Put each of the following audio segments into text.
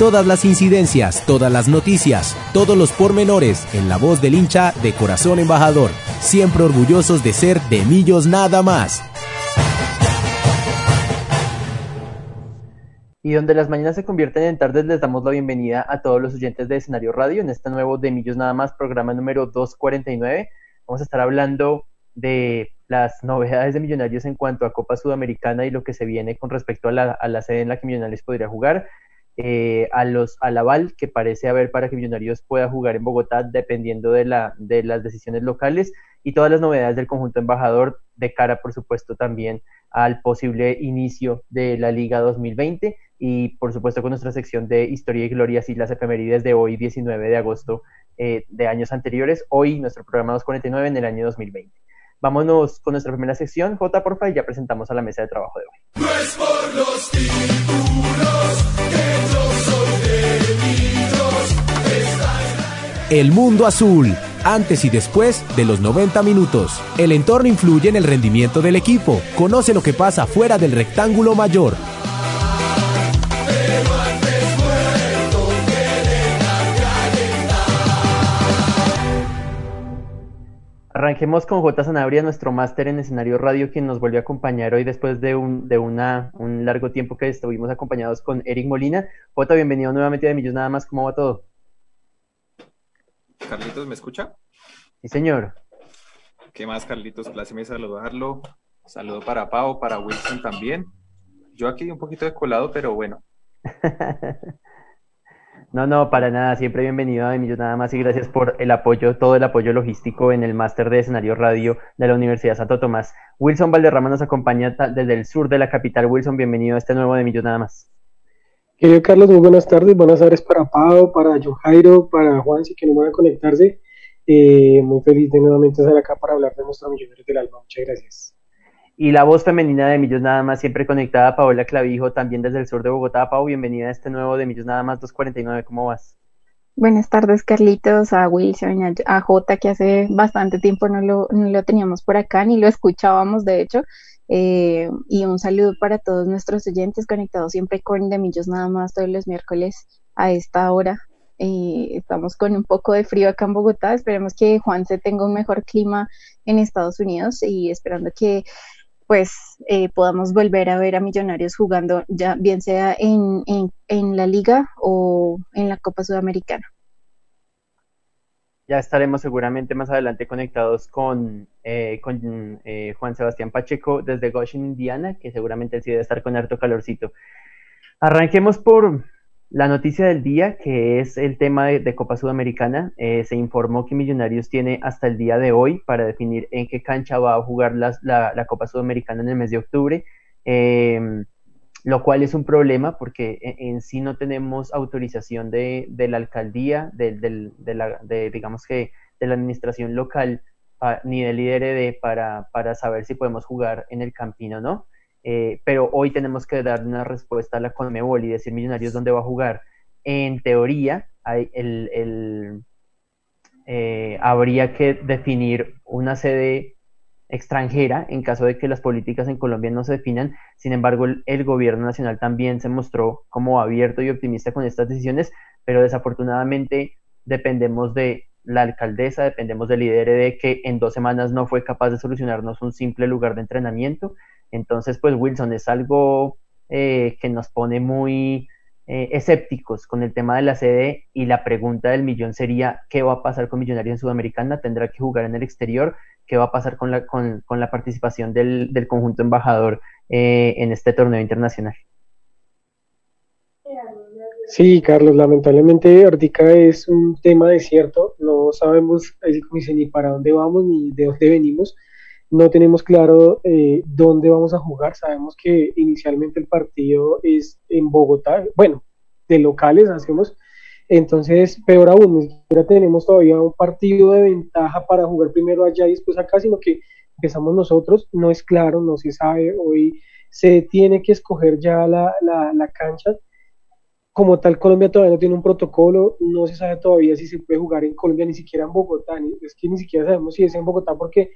Todas las incidencias, todas las noticias, todos los pormenores en la voz del hincha de corazón embajador, siempre orgullosos de ser de Millos nada más. Y donde las mañanas se convierten en tardes, les damos la bienvenida a todos los oyentes de Escenario Radio en este nuevo de Millos Nada Más, programa número 249. Vamos a estar hablando de las novedades de Millonarios en cuanto a Copa Sudamericana y lo que se viene con respecto a la, a la sede en la que Millonarios podría jugar. Eh, a los, al aval que parece haber para que Millonarios pueda jugar en Bogotá dependiendo de, la, de las decisiones locales y todas las novedades del conjunto embajador de cara, por supuesto, también al posible inicio de la Liga 2020 y, por supuesto, con nuestra sección de Historia y Glorias y las efemérides de hoy, 19 de agosto eh, de años anteriores. Hoy, nuestro programa 249 en el año 2020. Vámonos con nuestra primera sección. J, porfa, y ya presentamos a la mesa de trabajo de hoy. El mundo azul, antes y después de los 90 minutos. El entorno influye en el rendimiento del equipo. Conoce lo que pasa fuera del rectángulo mayor. Arranquemos con J. Sanabria, nuestro máster en escenario radio, quien nos vuelve a acompañar hoy después de, un, de una, un largo tiempo que estuvimos acompañados con Eric Molina. J, bienvenido nuevamente a Millos Nada más, ¿cómo va todo? Carlitos, ¿me escucha? Sí, señor. ¿Qué más, Carlitos? Pláceme saludarlo. Saludo para Pau, para Wilson también. Yo aquí un poquito de colado, pero bueno. no, no, para nada. Siempre bienvenido a Emilio Nada más y gracias por el apoyo, todo el apoyo logístico en el máster de escenario radio de la Universidad Santo Tomás. Wilson Valderrama nos acompaña desde el sur de la capital. Wilson, bienvenido a este nuevo de Emilio Nada más. Querido Carlos, muy buenas tardes. Buenas tardes para Pau, para Johairo, para Juan, si que no van a conectarse. Eh, muy feliz de nuevamente estar acá para hablar de nuestros Millonarios del Alma. Muchas gracias. Y la voz femenina de Millos Nada Más, siempre conectada, Paola Clavijo, también desde el sur de Bogotá. Pau, bienvenida a este nuevo de Millos Nada Más 249. ¿Cómo vas? Buenas tardes, Carlitos, a Wilson, a Jota, que hace bastante tiempo no lo, no lo teníamos por acá, ni lo escuchábamos, de hecho. Eh, y un saludo para todos nuestros oyentes conectados siempre con De Millos nada más todos los miércoles a esta hora. Eh, estamos con un poco de frío acá en Bogotá. Esperemos que Juan se tenga un mejor clima en Estados Unidos y esperando que pues eh, podamos volver a ver a Millonarios jugando ya bien sea en, en, en la liga o en la Copa Sudamericana ya estaremos seguramente más adelante conectados con, eh, con eh, Juan Sebastián Pacheco desde Goshen, Indiana, que seguramente él sí debe estar con harto calorcito. Arranquemos por la noticia del día, que es el tema de, Copa Sudamericana. Eh, se informó que Millonarios tiene hasta el día de hoy para definir en qué cancha va a jugar la, Copa Sudamericana en el mes de octubre lo cual es un problema porque en, sí no tenemos autorización de, de la alcaldía, de, de, la, digamos que de la administración local ni del IDRD para, para saber si podemos jugar en el Campino no. Eh, pero hoy tenemos que dar una respuesta a la Conmebol y decir Millonarios dónde va a jugar. En teoría, hay el, el eh, habría que definir una sede extranjera en caso de que las políticas en Colombia no se definan. Sin embargo, el, gobierno nacional también se mostró como abierto y optimista con estas decisiones, pero desafortunadamente dependemos de la alcaldesa, dependemos del líder de que en dos semanas no fue capaz de solucionarnos un simple lugar de entrenamiento. Entonces, pues Wilson es algo eh, que nos pone muy eh, escépticos con el tema de la sede y la pregunta del millón sería, ¿qué va a pasar con Millonarios en Sudamericana? ¿Tendrá que jugar en el exterior? qué va a pasar con la, con, con la participación del, del, conjunto embajador eh, en este torneo internacional. Sí, Carlos, lamentablemente Ortica es un tema desierto, no sabemos, ni para dónde vamos ni de dónde venimos. No tenemos claro eh, dónde vamos a jugar. Sabemos que inicialmente el partido es en Bogotá, bueno, de locales hacemos. Entonces, peor aún, ni siquiera tenemos todavía un partido de ventaja para jugar primero allá y después acá, sino que empezamos nosotros. No es claro, no se sabe. Hoy se tiene que escoger ya la, la, la cancha como tal Colombia todavía no tiene un protocolo, no se sabe todavía si se puede jugar en Colombia, ni siquiera en Bogotá, es que ni siquiera sabemos si es en Bogotá porque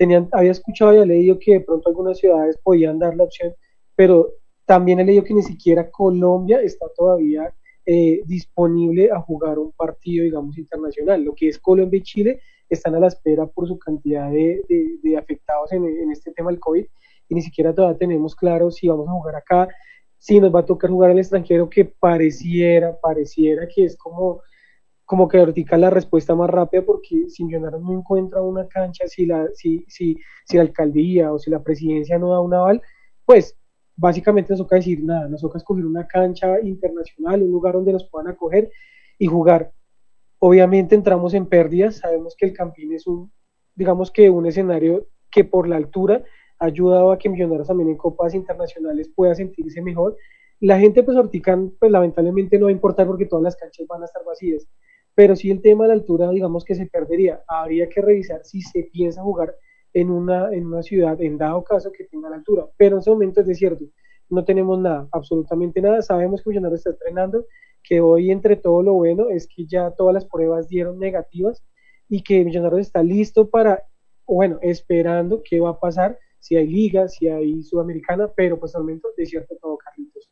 tenían, había escuchado y había leído que de pronto algunas ciudades podían dar la opción, pero también he leído que ni siquiera Colombia está todavía eh, disponible a jugar un partido, digamos, internacional. Lo que es Colombia y Chile están a la espera por su cantidad de, de, afectados en, en este tema del COVID y ni siquiera todavía tenemos claro si vamos a jugar acá, si nos va a tocar jugar al extranjero, que pareciera, pareciera que es como, como que ahorita la respuesta más rápida, porque si Millonarios no encuentra una cancha, si la, si, si, si la alcaldía o si la presidencia no da un aval, pues básicamente nos toca decir nada, nos toca escoger una cancha internacional, un lugar donde nos puedan acoger y jugar. Obviamente entramos en pérdidas, sabemos que el Campín es un, digamos que un escenario que por la altura ha ayudado a que Millonarios también en copas internacionales pueda sentirse mejor. La gente, pues, Ortican, pues, lamentablemente no va a importar porque todas las canchas van a estar vacías. Pero sí el tema de la altura, digamos que se perdería. Habría que revisar si se piensa jugar en una, en una ciudad, en dado caso que tenga la altura. Pero en ese momento es desierto. No tenemos nada, absolutamente nada. Sabemos que Millonarios está entrenando, que hoy entre todo lo bueno es que ya todas las pruebas dieron negativas y que Millonarios está listo para, bueno, esperando qué va a pasar si hay liga, si hay sudamericana, pero pues al momento de cierto todo, Carlitos.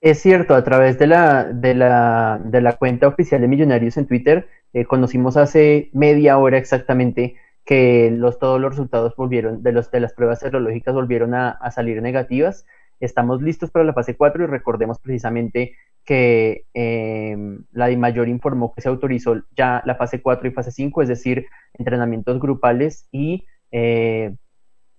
Es cierto, a través de la, de la, de la cuenta oficial de Millonarios en Twitter, eh, conocimos hace media hora exactamente que los, todos los resultados volvieron, de, los, de las pruebas serológicas volvieron a, salir negativas. Estamos listos para la fase 4 y recordemos precisamente que eh, la DIMAYOR informó que se autorizó ya la fase 4 y fase 5, es decir, entrenamientos grupales y eh,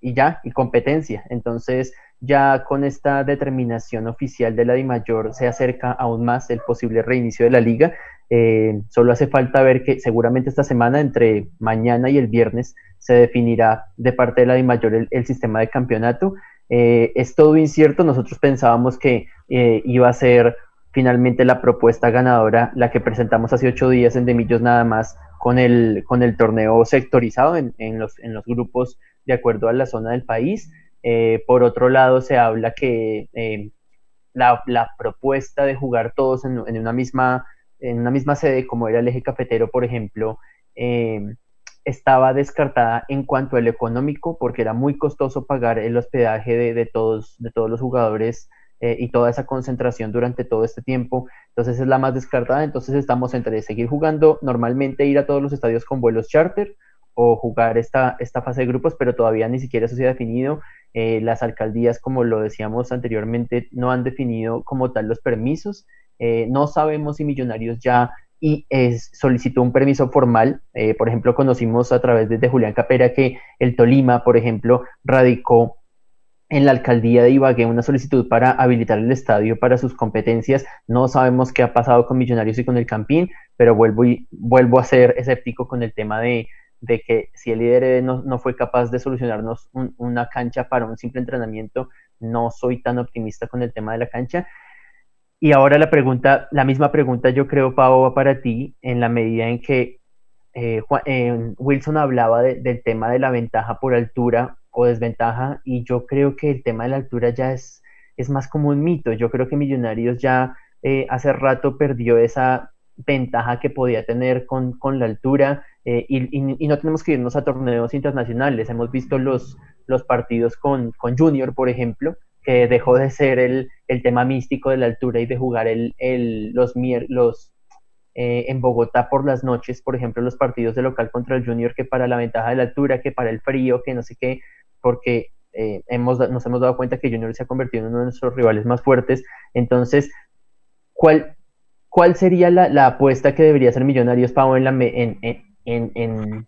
y ya, y competencia. Entonces, ya con esta determinación oficial de la DIMAYOR se acerca aún más el posible reinicio de la liga. Eh, solo hace falta ver que seguramente esta semana, entre mañana y el viernes, se definirá de parte de la DIMAYOR el, el sistema de campeonato. Eh, es todo incierto, nosotros pensábamos que eh, iba a ser finalmente la propuesta ganadora, la que presentamos hace ocho días en Demillos nada más, con el, con el torneo sectorizado en, en, los, en los grupos de acuerdo a la zona del país. Eh, por otro lado, se habla que eh, la, propuesta de jugar todos en, una misma, en una misma sede, como era el eje cafetero, por ejemplo, eh, estaba descartada en cuanto al económico, porque era muy costoso pagar el hospedaje de, todos, de todos los jugadores y toda esa concentración durante todo este tiempo. Entonces es la más descartada. Entonces estamos entre seguir jugando normalmente, ir a todos los estadios con vuelos charter o jugar esta, esta fase de grupos, pero todavía ni siquiera eso se ha definido. Eh, las alcaldías, como lo decíamos anteriormente, no han definido como tal los permisos. Eh, no sabemos si Millonarios ya y solicitó un permiso formal. Eh, por ejemplo, conocimos a través de, Julián Capera que el Tolima, por ejemplo, radicó en la alcaldía de Ibagué una solicitud para habilitar el estadio para sus competencias. No sabemos qué ha pasado con Millonarios y con el Campín, pero vuelvo, y, vuelvo a ser escéptico con el tema de, de que si el líder no, no fue capaz de solucionarnos una cancha para un simple entrenamiento, no soy tan optimista con el tema de la cancha. Y ahora la pregunta, la misma pregunta yo creo, Pau, va para ti, en la medida en que eh, eh, Wilson hablaba del tema de la ventaja por altura o desventaja, y yo creo que el tema de la altura ya es, es más como un mito. Yo creo que Millonarios ya eh, hace rato perdió esa ventaja que podía tener con, con la altura eh, y, no tenemos que irnos a torneos internacionales. Hemos visto los, los partidos con, con Junior, por ejemplo, que dejó de ser el, el tema místico de la altura y de jugar el, el, los, los eh, en Bogotá por las noches, por ejemplo, los partidos de local contra el Junior, que para la ventaja de la altura, que para el frío, que no sé qué, porque eh, hemos, nos hemos dado cuenta que Junior se ha convertido en uno de nuestros rivales más fuertes. Entonces, ¿cuál, cuál sería la, la apuesta que debería hacer Millonarios, Pau, en, la, en, en, en,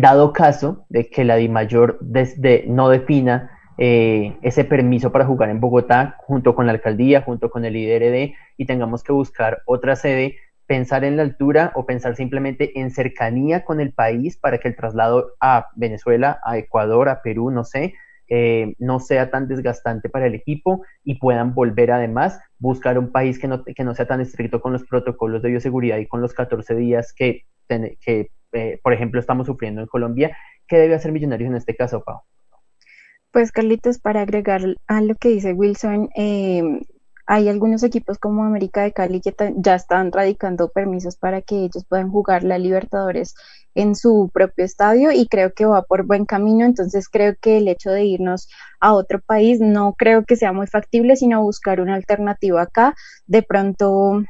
dado caso de que la DIMAYOR desde, no defina eh, ese permiso para jugar en Bogotá junto con la alcaldía, junto con el IDRD y tengamos que buscar otra sede pensar en la altura o pensar simplemente en cercanía con el país para que el traslado a Venezuela, a Ecuador, a Perú, no sé, eh, no sea tan desgastante para el equipo y puedan volver además buscar un país que no, que no sea tan estricto con los protocolos de bioseguridad y con los 14 días que, que eh, por ejemplo, estamos sufriendo en Colombia. ¿Qué debe hacer Millonarios en este caso, Pau? Pues Carlitos, para agregar a lo que dice Wilson, eh, hay algunos equipos como América de Cali que ya están radicando permisos para que ellos puedan jugar la Libertadores en su propio estadio y creo que va por buen camino, entonces creo que el hecho de irnos a otro país no creo que sea muy factible, sino buscar una alternativa acá, de pronto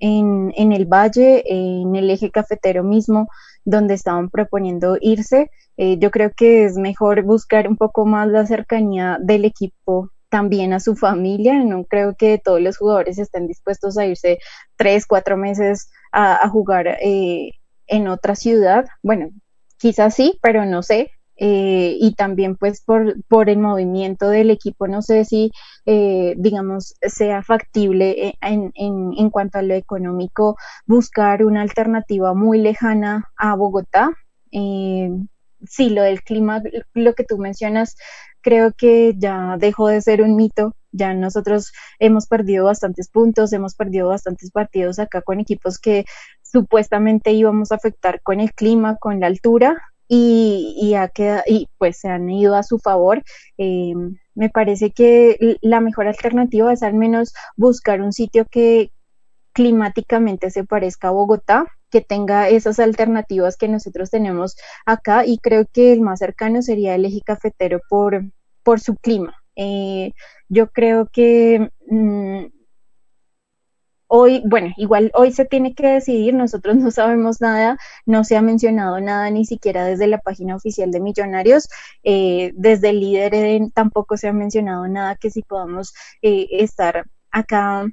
en, en el valle, en el eje cafetero mismo, donde estaban proponiendo irse. Eh, yo creo que es mejor buscar un poco más la cercanía del equipo también a su familia. No creo que todos los jugadores estén dispuestos a irse tres, cuatro meses a, jugar eh, en otra ciudad. Bueno, quizás sí, pero no sé. Eh, y también pues por, por el movimiento del equipo, no sé si, eh, digamos, sea factible en, en, en cuanto a lo económico buscar una alternativa muy lejana a Bogotá. sí, lo del clima, lo que tú mencionas, creo que ya dejó de ser un mito. Ya nosotros hemos perdido bastantes puntos, hemos perdido bastantes partidos acá con equipos que supuestamente íbamos a afectar con el clima, con la altura, y, y, y pues se han ido a su favor. Eh, me parece que la mejor alternativa es al menos buscar un sitio que climáticamente se parezca a Bogotá, que tenga esas alternativas que nosotros tenemos acá y creo que el más cercano sería el eje cafetero por, por su clima. Eh, yo creo que mm, hoy, bueno, igual hoy se tiene que decidir, nosotros no sabemos nada, no se ha mencionado nada ni siquiera desde la página oficial de Millonarios, eh, desde el líder tampoco se ha mencionado nada que si podamos eh, estar acá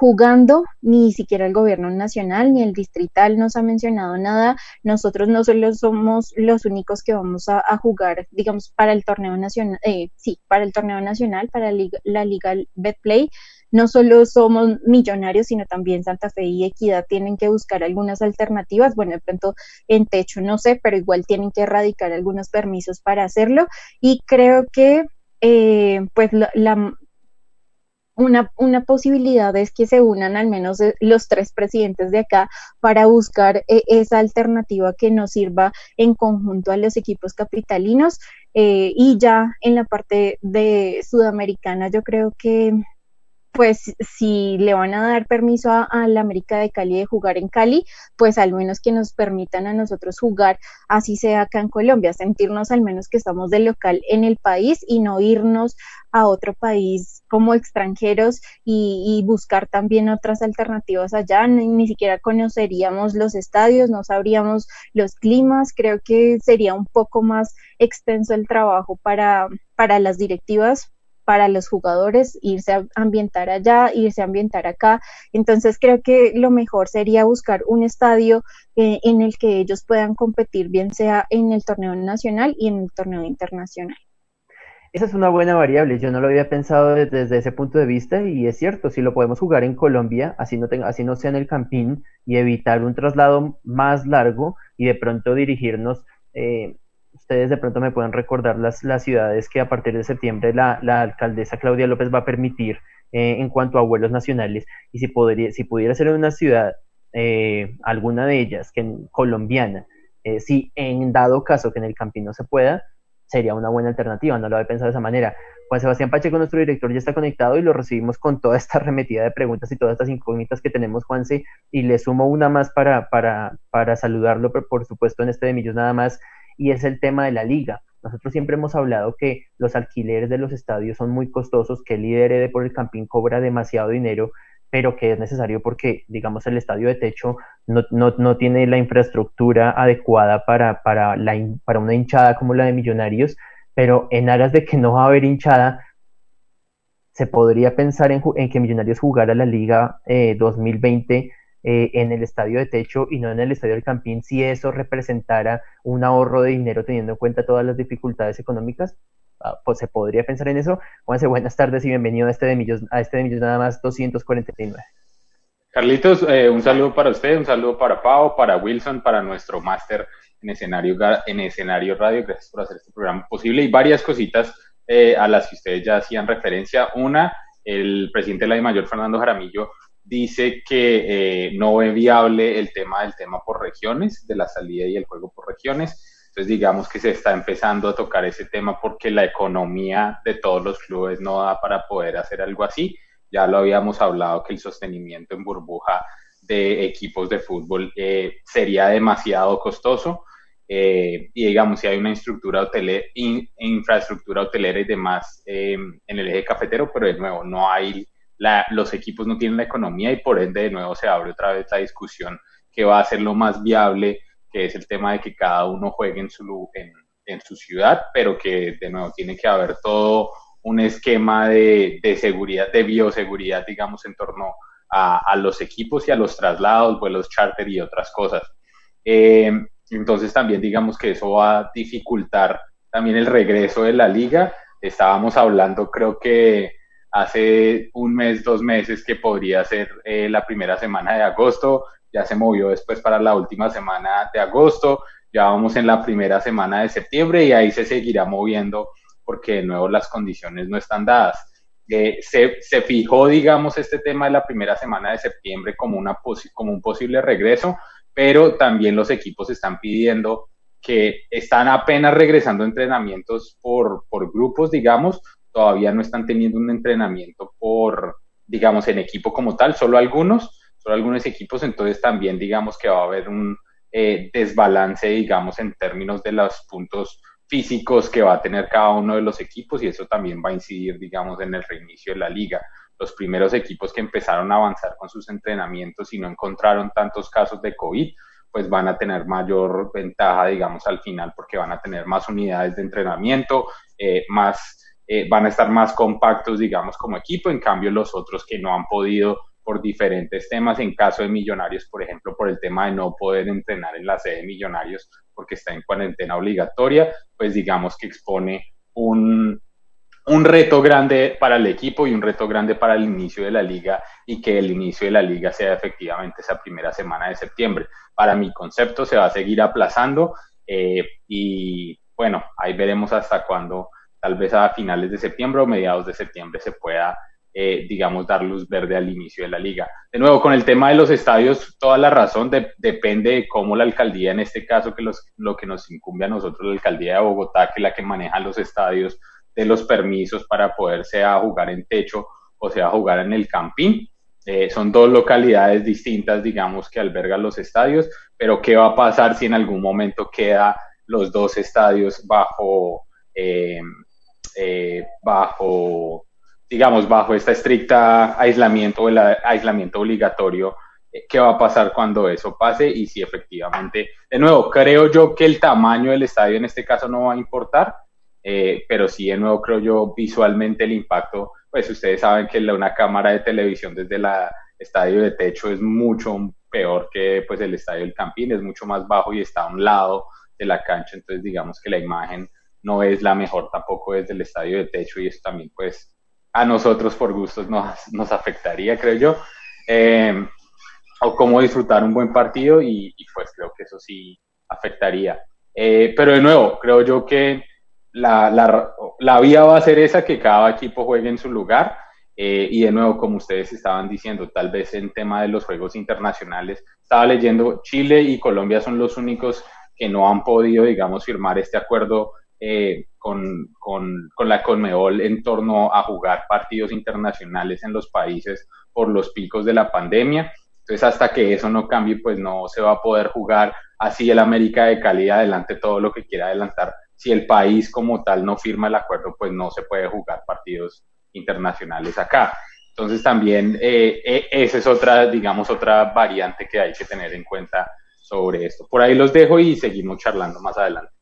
jugando, ni siquiera el gobierno nacional ni el distrital nos ha mencionado nada. Nosotros no solo somos los únicos que vamos a, jugar, digamos, para el torneo nacional, eh, sí, para el torneo nacional, para la Liga, Betplay. No solo somos millonarios, sino también Santa Fe y Equidad tienen que buscar algunas alternativas. Bueno, de pronto en techo no sé, pero igual tienen que erradicar algunos permisos para hacerlo. Y creo que eh, pues la, una, una, posibilidad es que se unan al menos eh, los tres presidentes de acá para buscar eh, esa alternativa que nos sirva en conjunto a los equipos capitalinos. Y ya en la parte de Sudamericana, yo creo que pues si le van a dar permiso a, la América de Cali de jugar en Cali, pues al menos que nos permitan a nosotros jugar, así sea acá en Colombia, sentirnos al menos que estamos de local en el país y no irnos a otro país como extranjeros y, buscar también otras alternativas allá. Ni, ni, siquiera conoceríamos los estadios, no sabríamos los climas. Creo que sería un poco más extenso el trabajo para, para las directivas para los jugadores irse a ambientar allá, irse a ambientar acá. Entonces creo que lo mejor sería buscar un estadio eh, en el que ellos puedan competir, bien sea en el torneo nacional y en el torneo internacional. Esa es una buena variable, yo no lo había pensado desde, ese punto de vista y es cierto, si lo podemos jugar en Colombia, así no, tenga, así no sea en el Campín y evitar un traslado más largo y de pronto dirigirnos eh, ustedes de pronto me pueden recordar las, las ciudades que a partir de septiembre la, la alcaldesa Claudia López va a permitir eh, en cuanto a vuelos nacionales. Y si, podría, si pudiera ser una ciudad, eh, alguna de ellas, que colombiana, eh, si en dado caso que en el Campín se pueda, sería una buena alternativa, no lo había pensado de esa manera. Juan Sebastián Pacheco, nuestro director, ya está conectado y lo recibimos con toda esta arremetida de preguntas y todas estas incógnitas que tenemos, Juanse, y le sumo una más para, para, para saludarlo, por supuesto en este de Millos nada más y es el tema de la liga. Nosotros siempre hemos hablado que los alquileres de los estadios son muy costosos, que el líder de por el Campín cobra demasiado dinero, pero que es necesario porque, digamos, el estadio de techo no, no, no tiene la infraestructura adecuada para, para, la, para una hinchada como la de Millonarios, pero en aras de que no va a haber hinchada, se podría pensar en, en que Millonarios jugara la Liga eh, 2020 eh, en el estadio de techo y no en el estadio del Campín, si eso representara un ahorro de dinero teniendo en cuenta todas las dificultades económicas, ah, pues se podría pensar en eso. Juanse, buenas tardes y bienvenido a este de Millos, a este de Millos nada más 249. Carlitos, eh, un saludo para usted, un saludo para Pau, para Wilson, para nuestro máster en escenario, en escenario radio. Gracias por hacer este programa posible y varias cositas eh, a las que ustedes ya hacían referencia. Una, el presidente de la Mayor, Fernando Jaramillo, dice que eh, no ve viable el tema del tema por regiones, de la salida y el juego por regiones. Entonces, digamos que se está empezando a tocar ese tema porque la economía de todos los clubes no da para poder hacer algo así. Ya lo habíamos hablado que el sostenimiento en burbuja de equipos de fútbol eh, sería demasiado costoso. Eh, y digamos, si hay una infraestructura, hotelera, infraestructura hotelera y demás em, en el eje cafetero, pero de nuevo, no hay, los equipos no tienen la economía y por ende de nuevo se abre otra vez la discusión que va a ser lo más viable, que es el tema de que cada uno juegue en su, ciudad, pero que de nuevo tiene que haber todo un esquema de, seguridad, de bioseguridad, digamos, en torno a, a, los equipos y a los traslados, vuelos charter y otras cosas. Eh, entonces también digamos que eso va a dificultar también el regreso de la liga. Estábamos hablando creo que hace un mes, dos meses que podría ser eh, la primera semana de agosto, ya se movió después para la última semana de agosto, ya vamos en la primera semana de septiembre y ahí se seguirá moviendo porque de nuevo las condiciones no están dadas. Eh, se, se, fijó, digamos, este tema de la primera semana de septiembre como, una como un posible regreso, pero también los equipos están pidiendo que están apenas regresando entrenamientos por, por grupos, digamos, todavía no están teniendo un entrenamiento por, digamos, en equipo como tal, solo algunos, solo algunos equipos, entonces también digamos que va a haber un eh, desbalance, digamos, en términos de los puntos físicos que va a tener cada uno de los equipos y eso también va a incidir, digamos, en el reinicio de la liga. Los primeros equipos que empezaron a avanzar con sus entrenamientos y no encontraron tantos casos de COVID, pues van a tener mayor ventaja, digamos, al final, porque van a tener más unidades de entrenamiento, eh, más, eh, van a estar más compactos, digamos, como equipo. En cambio, los otros que no han podido por diferentes temas, en caso de Millonarios, por ejemplo, por el tema de no poder entrenar en la sede de Millonarios porque está en cuarentena obligatoria, pues digamos que expone un, un reto grande para el equipo y un reto grande para el inicio de la liga y que el inicio de la liga sea efectivamente esa primera semana de septiembre. Para mi concepto se va a seguir aplazando eh, y bueno, ahí veremos hasta cuándo, tal vez a finales de septiembre o mediados de septiembre se pueda, eh, digamos, dar luz verde al inicio de la liga. De nuevo, con el tema de los estadios, toda la razón depende de cómo la alcaldía, en este caso, que lo que nos incumbe a nosotros, la alcaldía de Bogotá, que es la que maneja los estadios, de los permisos para poder sea jugar en techo o sea jugar en el campín. Eh, son dos localidades distintas, digamos, que albergan los estadios, pero ¿qué va a pasar si en algún momento queda los dos estadios bajo, eh, eh, bajo, digamos, bajo esta estricta aislamiento el aislamiento obligatorio? ¿Qué va a pasar cuando eso pase? Y si efectivamente, de nuevo, creo yo que el tamaño del estadio en este caso no va a importar, eh, pero sí, de nuevo, creo yo, visualmente el impacto, pues ustedes saben que una cámara de televisión desde el estadio de techo es mucho peor que pues el estadio del Campín, es mucho más bajo y está a un lado de la cancha, entonces digamos que la imagen no es la mejor tampoco desde el estadio de techo y eso también pues a nosotros por gustos nos, nos afectaría, creo yo, eh, o cómo disfrutar un buen partido y, pues creo que eso sí afectaría. Eh, pero de nuevo, creo yo que la, la, la, vía va a ser esa, que cada equipo juegue en su lugar. Eh, y de nuevo, como ustedes estaban diciendo, tal vez en tema de los juegos internacionales, estaba leyendo, Chile y Colombia son los únicos que no han podido, digamos, firmar este acuerdo eh, con, con, con, la Conmebol en torno a jugar partidos internacionales en los países por los picos de la pandemia. Entonces, hasta que eso no cambie, pues no se va a poder jugar así el América de Cali adelante todo lo que quiera adelantar si el país como tal no firma el acuerdo, pues no se puede jugar partidos internacionales acá. Entonces también eh, eh, esa es otra, digamos, otra variante que hay que tener en cuenta sobre esto. Por ahí los dejo y seguimos charlando más adelante.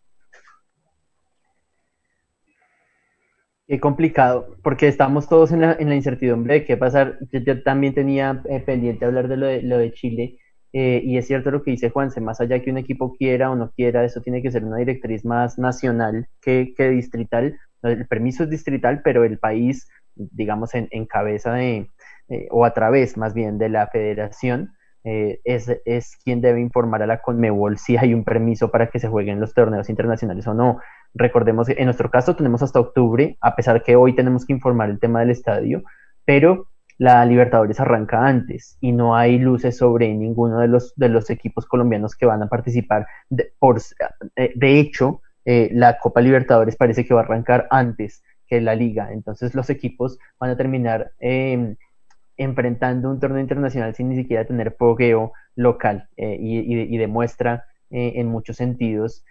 Qué complicado, porque estamos todos en la, en la incertidumbre de qué pasar. Yo, también tenía eh, pendiente hablar de lo, de lo de Chile eh, y es cierto lo que dice Juanse, más allá que un equipo quiera o no quiera, eso tiene que ser una directriz más nacional que, que distrital. El permiso es distrital, pero el país, digamos, en, en cabeza de, o a través más bien de la federación, es, es, quien debe informar a la Conmebol si hay un permiso para que se jueguen los torneos internacionales o no. Recordemos que en nuestro caso tenemos hasta octubre, a pesar que hoy tenemos que informar el tema del estadio, pero la Libertadores arranca antes y no hay luces sobre ninguno de los, de los equipos colombianos que van a participar. De, por, eh, de hecho, eh, la Copa Libertadores parece que va a arrancar antes que la liga, entonces los equipos van a terminar eh, enfrentando un torneo internacional sin ni siquiera tener pogueo local eh, y, demuestra en muchos sentidos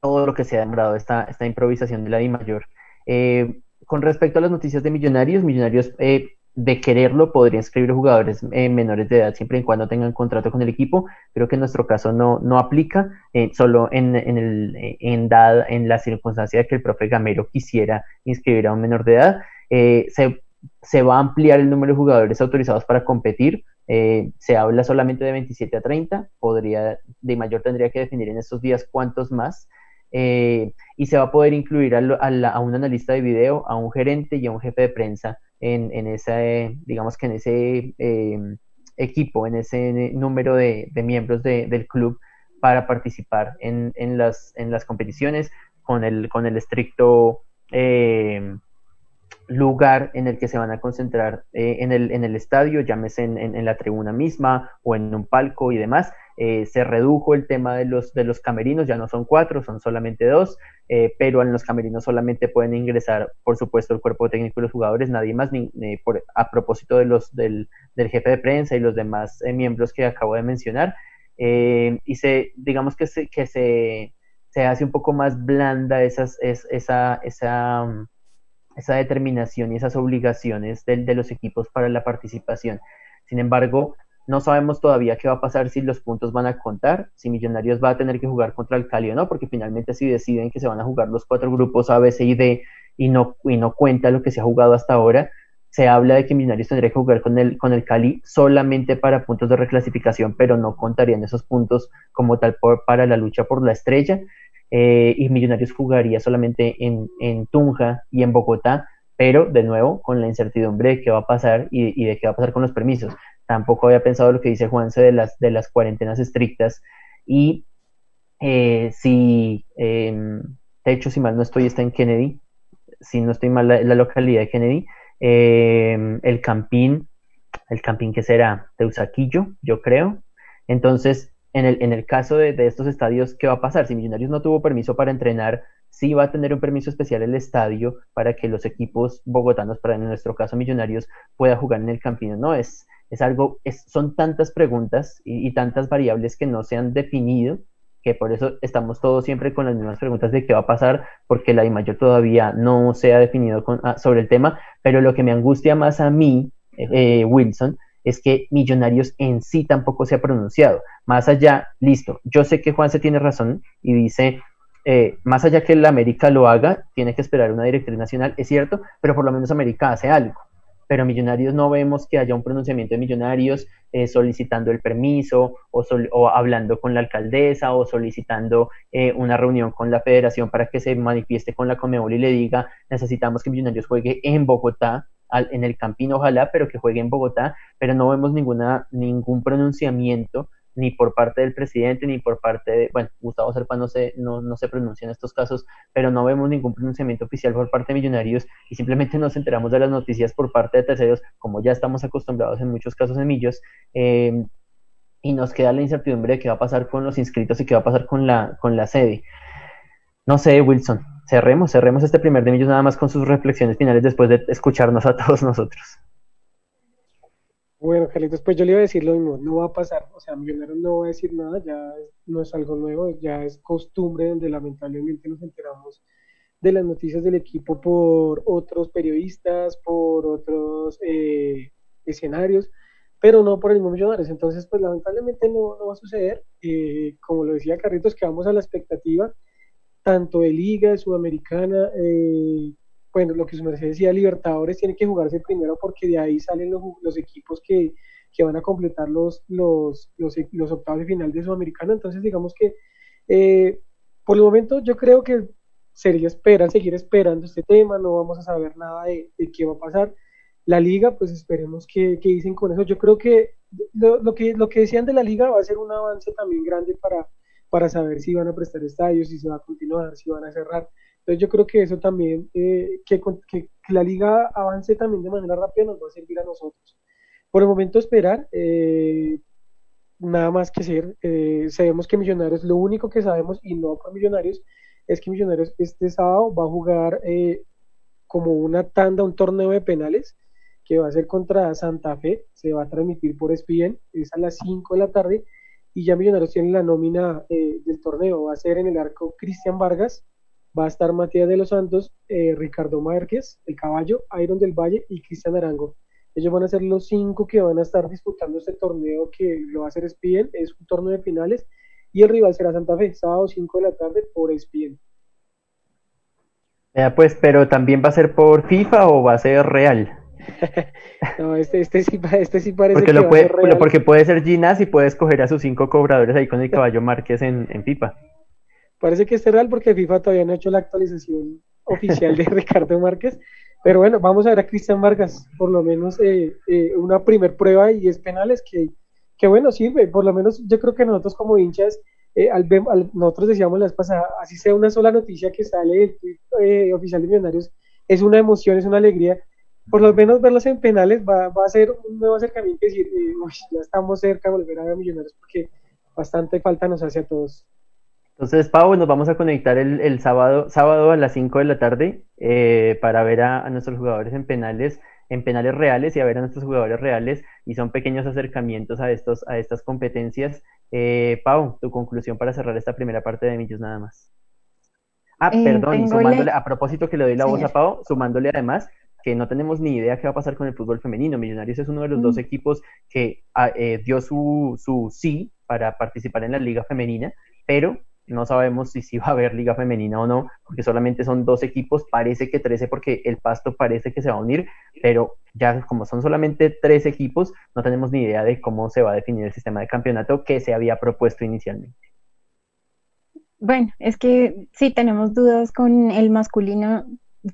todo lo que se ha demorado esta, improvisación de la Di Mayor. Eh, con respecto a las noticias de Millonarios, Millonarios eh, de quererlo podría inscribir jugadores eh, menores de edad siempre y cuando tengan contrato con el equipo. Creo que en nuestro caso no, no aplica, eh, solo en, en, el, en, dada, en la circunstancia de que el profe Gamero quisiera inscribir a un menor de edad. se, se va a ampliar el número de jugadores autorizados para competir. se habla solamente de 27 a 30. Podría, de mayor tendría que definir en estos días cuántos más. Eh, y se va a poder incluir a, a, a, un analista de video, a un gerente y a un jefe de prensa en, ese, digamos que en ese eh, equipo, en ese número de, de miembros de, del club para participar en, en, las, en las competiciones con el, con el estricto eh, lugar en el que se van a concentrar eh, en, el, en el estadio, llámese en, en, la tribuna misma o en un palco y demás. Eh, se redujo el tema de los, de los camerinos, ya no son cuatro, son solamente dos, eh, pero en los camerinos solamente pueden ingresar, por supuesto, el cuerpo técnico y los jugadores, nadie más, ni, por, a propósito de los, del, del, jefe de prensa y los demás miembros que acabo de mencionar. y se, digamos que se, que se, se hace un poco más blanda esas, es, esa, esa esa determinación y esas obligaciones de, de, los equipos para la participación. Sin embargo, no sabemos todavía qué va a pasar si los puntos van a contar, si Millonarios va a tener que jugar contra el Cali o no, porque finalmente si deciden que se van a jugar los cuatro grupos A, B, C y D y no, y no cuenta lo que se ha jugado hasta ahora, se habla de que Millonarios tendría que jugar con el, con el Cali solamente para puntos de reclasificación, pero no contarían esos puntos como tal para la lucha por la estrella eh, y Millonarios jugaría solamente en, en, Tunja y en Bogotá, pero de nuevo con la incertidumbre de qué va a pasar y, de qué va a pasar con los permisos. Tampoco había pensado lo que dice Juanse de las, de las cuarentenas estrictas y eh, si, eh, de hecho, si mal no estoy, está en Kennedy, si no estoy mal, la, la localidad de Kennedy, eh, el Campín, el Campín que será Teusaquillo, yo creo. Entonces, en el, caso de, estos estadios, ¿qué va a pasar? Si Millonarios no tuvo permiso para entrenar, sí va a tener un permiso especial el estadio para que los equipos bogotanos, para en nuestro caso Millonarios, pueda jugar en el Campino. No, es, es algo, es, son tantas preguntas y, tantas variables que no se han definido, que por eso estamos todos siempre con las mismas preguntas de qué va a pasar, porque la mayor todavía no se ha definido con, ah, sobre el tema, pero lo que me angustia más a mí, eh, Wilson, es que Millonarios en sí tampoco se ha pronunciado. Más allá, listo, yo sé que Juan se tiene razón y dice, eh, más allá que el América lo haga, tiene que esperar una directriz nacional, es cierto, pero por lo menos América hace algo. Pero Millonarios no vemos que haya un pronunciamiento de Millonarios eh, solicitando el permiso o, o, hablando con la alcaldesa o solicitando eh, una reunión con la federación para que se manifieste con la Comebol y le diga necesitamos que Millonarios juegue en Bogotá al, en el Campín, ojalá, pero que juegue en Bogotá, pero no vemos ninguna, ningún pronunciamiento ni por parte del presidente, ni por parte de, bueno, Gustavo Serpa no se, no, no se pronuncia en estos casos, pero no vemos ningún pronunciamiento oficial por parte de Millonarios y simplemente nos enteramos de las noticias por parte de terceros, como ya estamos acostumbrados en muchos casos en Millos, eh, y nos queda la incertidumbre de qué va a pasar con los inscritos y qué va a pasar con la, con la sede. No sé, Wilson, cerremos, cerremos este primer de Millos nada más con sus reflexiones finales después de escucharnos a todos nosotros. Bueno, Carlitos, pues yo le iba a decir lo mismo, no va a pasar, o sea, Millonarios no va a decir nada, ya no es algo nuevo, ya es costumbre donde lamentablemente nos enteramos de las noticias del equipo por otros periodistas, por otros eh, escenarios, pero no por el mismo Millonarios, entonces pues lamentablemente no, va a suceder, eh, como lo decía Carlitos, que vamos a la expectativa, tanto de Liga, de Sudamericana, eh, bueno, lo que su merced decía, Libertadores tiene que jugarse primero porque de ahí salen los, los equipos que, que, van a completar los, los, los, los, octavos de final de Sudamericana. Entonces, digamos que eh, por el momento yo creo que sería esperar, seguir esperando este tema, no vamos a saber nada de, de qué va a pasar. la liga, pues esperemos que, dicen con eso. Yo creo que lo, que lo que decían de la liga va a ser un avance también grande para, para saber si van a prestar estadios, si se va a continuar, si van a cerrar. Entonces yo creo que eso también, eh, que, la liga avance también de manera rápida nos va a servir a nosotros. Por el momento esperar, eh, nada más que ser, eh, sabemos que Millonarios, lo único que sabemos, y no por Millonarios, es que Millonarios este sábado va a jugar como una tanda, un torneo de penales, que va a ser contra Santa Fe, se va a transmitir por ESPN, es a las 5 de la tarde, y ya Millonarios tiene la nómina del torneo, va a ser en el arco Cristian Vargas, va a estar Matías de los Santos, eh, Ricardo Márquez, El Caballo, Iron del Valle y Cristian Arango. Ellos van a ser los cinco que van a estar disputando este torneo que lo va a hacer ESPN, es un torneo de finales, y el rival será Santa Fe, sábado 5 de la tarde por ESPN. pues, pero también va a ser por FIFA o va a ser real. no, este, este, sí, este sí parece porque lo puede, Porque puede ser Ginas y puede escoger a sus cinco cobradores ahí con el caballo Márquez en, en FIFA. Parece que es real porque FIFA todavía no ha hecho la actualización oficial de Ricardo Márquez. Pero bueno, vamos a ver a Cristian Vargas, por lo menos eh, eh, una primer prueba y es penales que, que bueno, sirve. Por lo menos yo creo que nosotros como hinchas, eh, al, nosotros decíamos la vez pasada, así sea una sola noticia que sale del tweet oficial de Millonarios, es una emoción, es una alegría. Por lo menos verlos en penales va, va a ser un nuevo acercamiento y decir, ya estamos cerca de volver a ver a Millonarios porque bastante falta nos hace a todos. Entonces, Pau, nos vamos a conectar el, sábado, sábado a las 5 de la tarde eh, para ver a, nuestros jugadores en penales, en penales reales y a ver a nuestros jugadores reales. Y son pequeños acercamientos a, estos, a estas competencias. Eh, Pau, tu conclusión para cerrar esta primera parte de Millos nada más. Ah, eh, perdón, sumándole, a propósito que le doy la voz a Pau, sumándole además que no tenemos ni idea qué va a pasar con el fútbol femenino. Millonarios es uno de los dos mm. equipos que ah, dio su, su sí para participar en la liga femenina, pero no sabemos si sí va a haber liga femenina o no, porque solamente son dos equipos, parece que 13 porque el pasto parece que se va a unir, pero ya como son solamente tres equipos, no tenemos ni idea de cómo se va a definir el sistema de campeonato que se había propuesto inicialmente. Bueno, es que sí tenemos dudas con el masculino,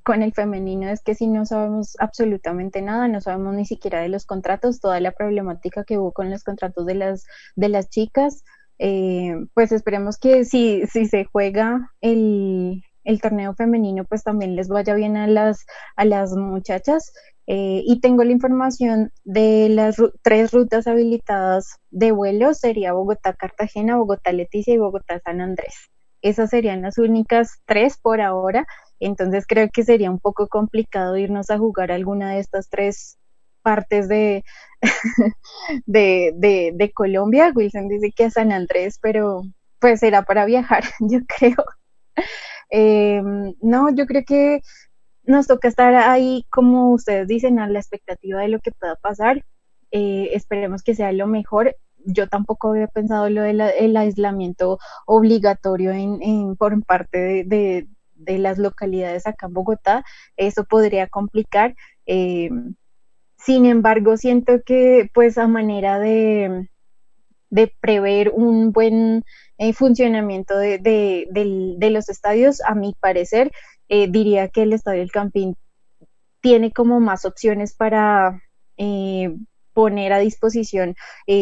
con el femenino, es que si no sabemos absolutamente nada, no sabemos ni siquiera de los contratos, toda la problemática que hubo con los contratos de las, de las chicas, eh, pues esperemos que si, si se juega el, el, torneo femenino, pues también les vaya bien a las, a las muchachas. Eh, y tengo la información de las tres rutas habilitadas de vuelo, sería Bogotá-Cartagena, Bogotá-Leticia y Bogotá-San Andrés. Esas serían las únicas tres por ahora, entonces creo que sería un poco complicado irnos a jugar alguna de estas tres partes de, Colombia. Wilson dice que a San Andrés, pero pues era para viajar, yo creo. Em, no, yo creo que nos toca estar ahí, como ustedes dicen, a la expectativa de lo que pueda pasar. Eh, esperemos que sea lo mejor. Yo tampoco había pensado lo del aislamiento obligatorio en, por parte de, las localidades acá en Bogotá. Eso podría complicar. Eh, sin embargo, siento que pues a manera de, prever un buen eh, funcionamiento de, los estadios, a mi parecer, eh, diría que el Estadio del Campín tiene como más opciones para eh, poner a disposición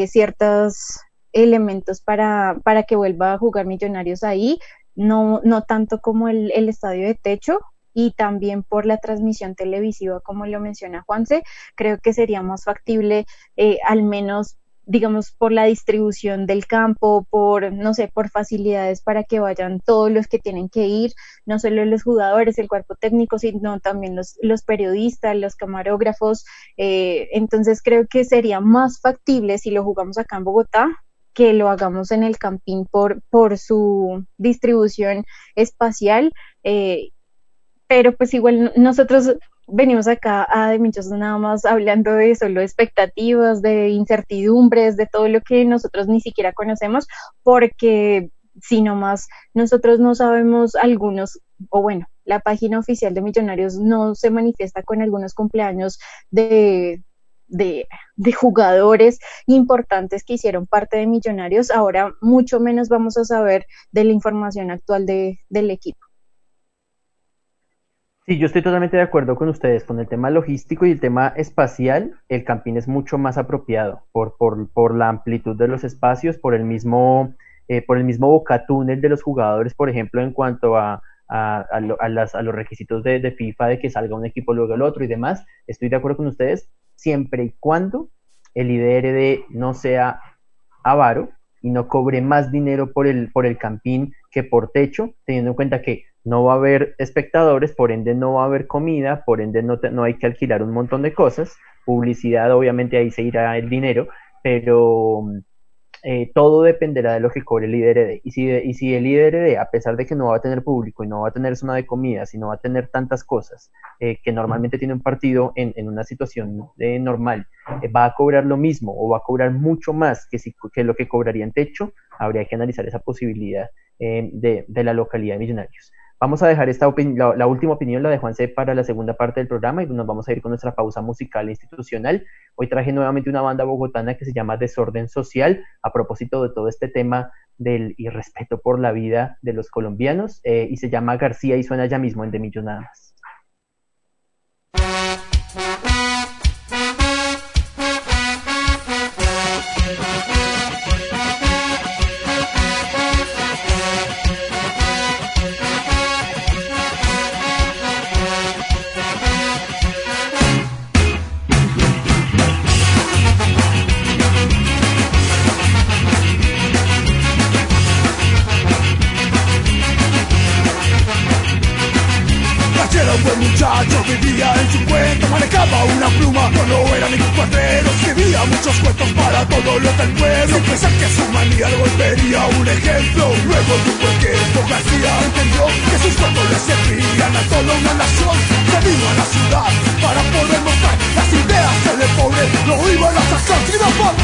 ciertos elementos para, para que vuelva a jugar Millonarios ahí, no, no tanto como el, el estadio de techo, y también por la transmisión televisiva, como lo menciona Juanse, creo que sería más factible eh, al menos digamos, por la distribución del campo, por, no sé, por facilidades para que vayan todos los que tienen que ir, no solo los jugadores, el cuerpo técnico, sino también los, los periodistas, los camarógrafos. Eh, entonces creo que sería más factible si lo jugamos acá en Bogotá que lo hagamos en el campín por, por su distribución espacial eh, pero pues igual nosotros venimos acá a De Minchos nada más hablando de solo expectativas, de incertidumbres, de todo lo que nosotros ni siquiera conocemos, porque si más nosotros no sabemos algunos, o bueno, la página oficial de Millonarios no se manifiesta con algunos cumpleaños de, de, de, jugadores importantes que hicieron parte de Millonarios, ahora mucho menos vamos a saber de la información actual de, del equipo. Sí, yo estoy totalmente de acuerdo con ustedes. Con el tema logístico y el tema espacial, el campín es mucho más apropiado por, por, por la amplitud de los espacios, por el mismo, eh, por el mismo bocatúnel de los jugadores, por ejemplo, en cuanto a, a, a, los requisitos de, de, FIFA de que salga un equipo luego el otro y demás. Estoy de acuerdo con ustedes, siempre y cuando el IDRD no sea avaro y no cobre más dinero por el, por el campín que por techo, teniendo en cuenta que no va a haber espectadores, por ende no va a haber comida, por ende no, no hay que alquilar un montón de cosas, publicidad, obviamente ahí se irá el dinero, pero eh, todo dependerá de lo que cobre el IDRD. Y si, y si el IDRD, a pesar de que no va a tener público y no va a tener zona de comida, sino va a tener tantas cosas eh, que normalmente tiene un partido en, en una situación eh, normal, va a cobrar lo mismo o va a cobrar mucho más que, si, que lo que cobraría en techo, habría que analizar esa posibilidad de, de la localidad de Millonarios. Vamos a dejar esta la, la, última opinión, la de Juan C, para la segunda parte del programa y nos vamos a ir con nuestra pausa musical e institucional. Hoy traje nuevamente una banda bogotana que se llama Desorden Social, a propósito de todo este tema del irrespeto por la vida de los colombianos, eh, y se llama García y suena ya mismo en De Millos nada más. Pensar que su manía volvería un ejemplo. Luego supo que García entendió que sus cuentos le servían a toda una nación, se vino a la ciudad para poder mostrar las ideas del pobre, lo iban a sacar sin afán.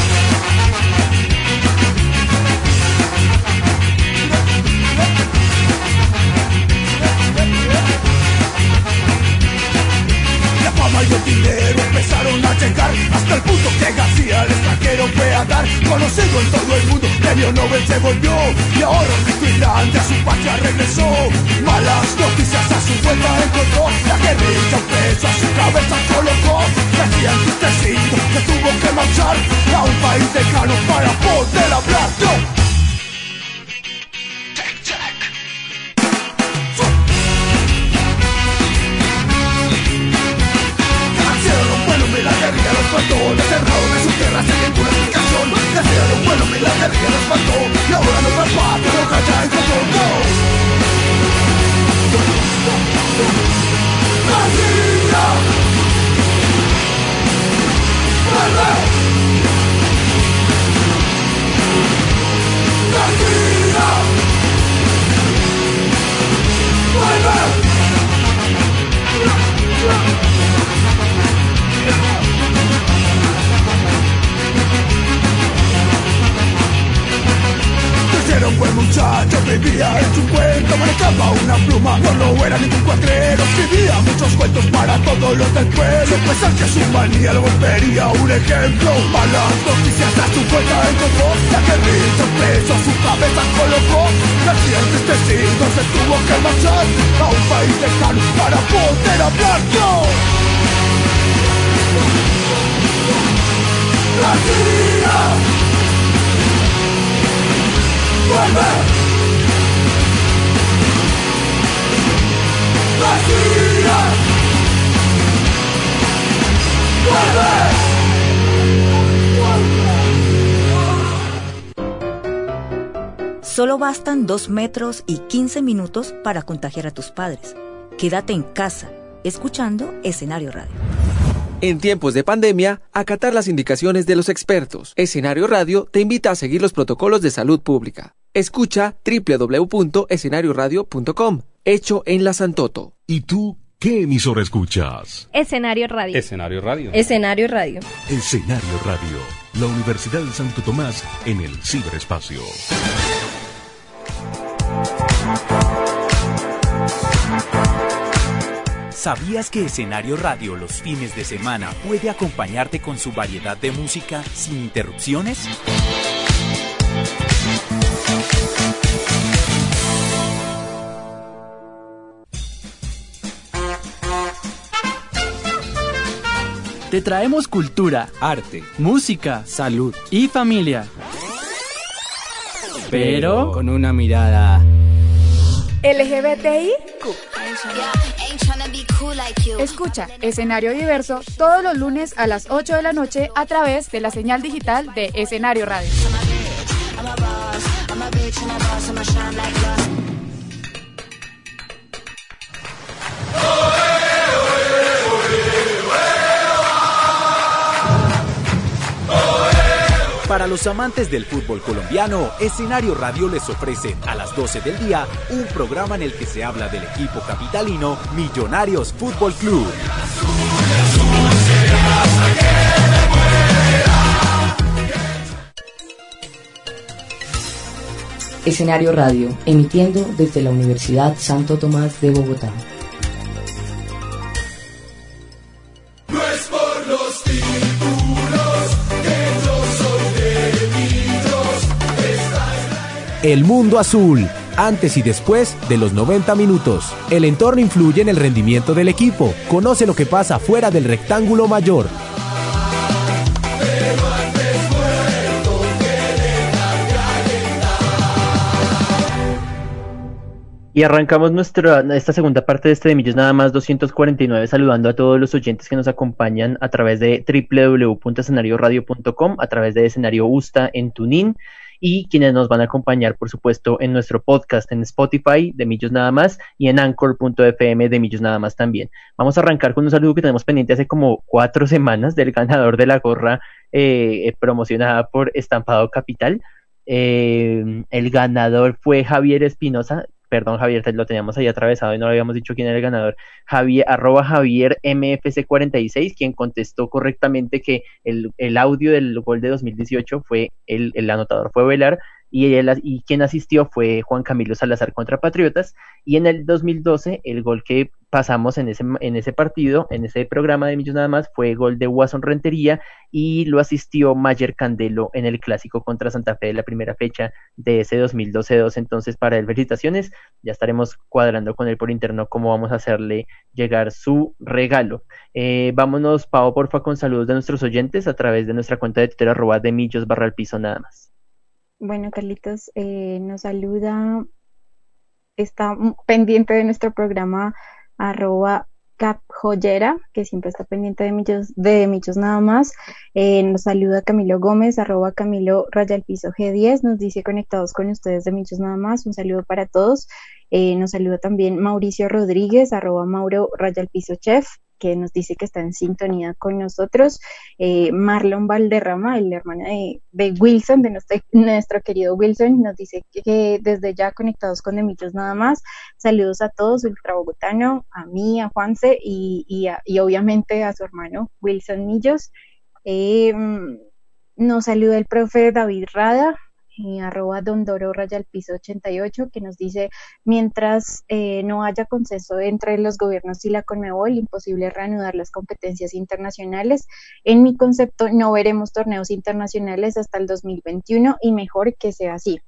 Fama y dinero empezaron a llegar Hasta el punto que García fue a dar Conocido en todo el mundo, premio Nobel se volvió Y ahora rico grande a su patria regresó. Malas noticias a su vuelta encontró La guerrilla un peso a su cabeza colocó. García entristecido que tuvo que marchar A un país lejano para poder hablar pueblo me la guerrilla lo espantó Y ahora no traspata, lo calla buen muchacho, vivía en su cuento Manejaba una pluma, no lo era ningún cuatrero Escribía muchos cuentos para todos los del pueblo pensar que su manía lo volvería un ejemplo Malas noticias a su cuenta encontró La guerrilla preso a su cabeza colocó Casi entristecido se tuvo que marchar A un país lejano para poder hablar yo García Solo bastan dos metros y 15 minutos para contagiar a tus padres. Quédate en casa, escuchando Escenario Radio. En tiempos de pandemia, acatar las indicaciones de los expertos. Escenario Radio te invita a seguir los protocolos de salud pública. Escucha www.escenarioradio.com, hecho en la Santoto. ¿Y tú qué emisora escuchas? Escenario Radio. Escenario Radio. Escenario Radio. Escenario Radio. La Universidad de Santo Tomás en el ciberespacio. ¿Sabías que Escenario Radio los fines de semana puede acompañarte con su variedad de música sin interrupciones? Te traemos cultura, arte, música, salud y familia. Pero con una mirada LGBTI. Escucha Escenario Diverso todos los lunes a las 8 de la noche a través de la señal digital de Escenario Radio. Para los amantes del fútbol colombiano, Escenario Radio les ofrece a las 12 del día un programa en el que se habla del equipo capitalino Millonarios Fútbol Club. Escenario Radio, emitiendo desde la Universidad Santo Tomás de Bogotá. El mundo azul, antes y después de los 90 minutos. El entorno influye en el rendimiento del equipo. Conoce lo que pasa fuera del rectángulo mayor. Y arrancamos nuestra, esta segunda parte de este de Millos Nada más 249 saludando a todos los oyentes que nos acompañan a través de www.escenarioradio.com, a través de Escenario Usta en Tunin y quienes nos van a acompañar, por supuesto, en nuestro podcast en Spotify de Millos Nada más y en Anchor.fm de Millos Nada más también. Vamos a arrancar con un saludo que tenemos pendiente hace como cuatro semanas del ganador de la gorra eh, promocionada por Estampado Capital. Eh, el ganador fue Javier Espinosa, perdón Javier, lo teníamos ahí atravesado y no le habíamos dicho quién era el ganador, Javier, arroba Javier MFC46, quien contestó correctamente que el, el, audio del gol de 2018 fue, el, el anotador fue Velar, y, él, y quien asistió fue Juan Camilo Salazar contra Patriotas, y en el 2012 el gol que pasamos en ese, en ese partido, en ese programa de Millos nada más, fue gol de Watson Rentería y lo asistió Mayer Candelo en el clásico contra Santa Fe de la primera fecha de ese 2012-2. Entonces, para él, felicitaciones. Ya estaremos cuadrando con él por interno cómo vamos a hacerle llegar su regalo. Eh, vámonos, Pau, porfa, con saludos de nuestros oyentes a través de nuestra cuenta de Twitter, arroba de Millos barra al piso nada más. Bueno, Carlitos, eh, nos saluda, está pendiente de nuestro programa arroba capjoyera, que siempre está pendiente de Millos, de nada más. Eh, nos saluda Camilo Gómez, arroba Camilo Raya el Piso G10, nos dice conectados con ustedes de Millos nada más. Un saludo para todos. Eh, nos saluda también Mauricio Rodríguez, arroba Mauro Raya Piso Chef que nos dice que está en sintonía con nosotros. Eh, Marlon Valderrama, el hermano de, de Wilson, de nuestro, nuestro, querido Wilson, nos dice que, desde ya conectados con Demillos nada más. Saludos a todos, Ultra Bogotano, a mí, a Juanse y, y, obviamente a su hermano Wilson Millos. Eh, nos saluda el profe David Rada, eh, arroba dondoro raya al piso 88 que nos dice mientras eh, no haya consenso entre los gobiernos y la Conmebol imposible reanudar las competencias internacionales. En mi concepto no veremos torneos internacionales hasta el 2021 y mejor que sea así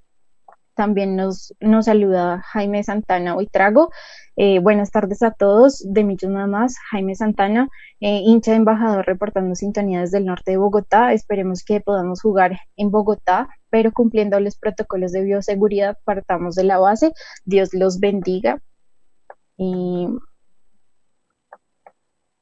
también nos, nos saluda Jaime Santana hoy trago eh, buenas tardes a todos, de Millos nada más, Jaime Santana, eh, hincha de embajador reportando sintonía desde el norte de Bogotá. Esperemos que podamos jugar en Bogotá, pero cumpliendo los protocolos de bioseguridad, partamos de la base. Dios los bendiga. Y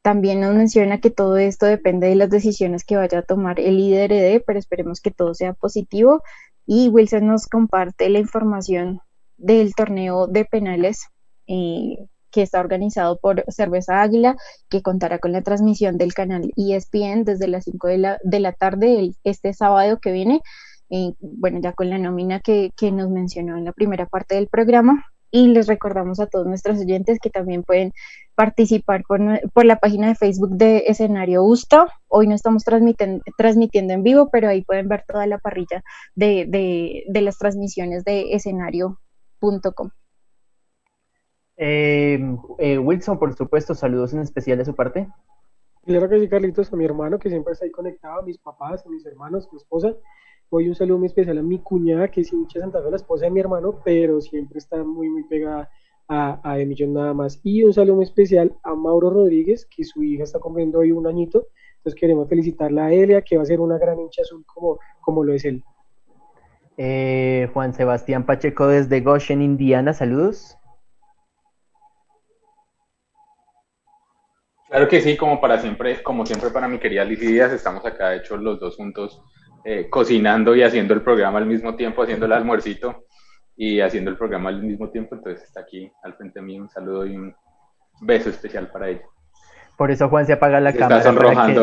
también nos menciona que todo esto depende de las decisiones que vaya a tomar el IDRD, pero esperemos que todo sea positivo. Y Wilson nos comparte la información del torneo de penales eh, que está organizado por Cerveza Águila, que contará con la transmisión del canal ESPN desde las 5 de la, de la tarde este sábado que viene, eh, bueno, ya con la nómina que, que nos mencionó en la primera parte del programa. Y les recordamos a todos nuestros oyentes que también pueden participar por, por la página de Facebook de Escenario Usta. Hoy no estamos transmitiendo, transmitiendo en vivo, pero ahí pueden ver toda la parrilla de, de, de las transmisiones de escenario.com. Eh, eh, Wilson, por supuesto, saludos en especial de su parte. Claro que sí, Carlitos, a mi hermano que siempre está ahí conectado, a mis papás, a mis hermanos, a mi esposa. Hoy un saludo muy especial a mi cuñada, que es hincha Santa Fe, la esposa de mi hermano, pero siempre está muy, muy pegada a, a Emillón nada más. Y un saludo muy especial a Mauro Rodríguez, que su hija está cumpliendo hoy un añito. Entonces queremos felicitarla a Elia, que va a ser una gran hincha azul como, como lo es él. Eh, Juan Sebastián Pacheco desde Goshen, Indiana, saludos. Claro que sí, como para siempre, como siempre para mi querida Liz Díaz, estamos acá hechos los dos juntos, eh, cocinando y haciendo el programa al mismo tiempo, haciendo el almuercito y haciendo el programa al mismo tiempo. Entonces está aquí al frente mío, un saludo y un beso especial para ella. Por eso Juan se apaga la cámara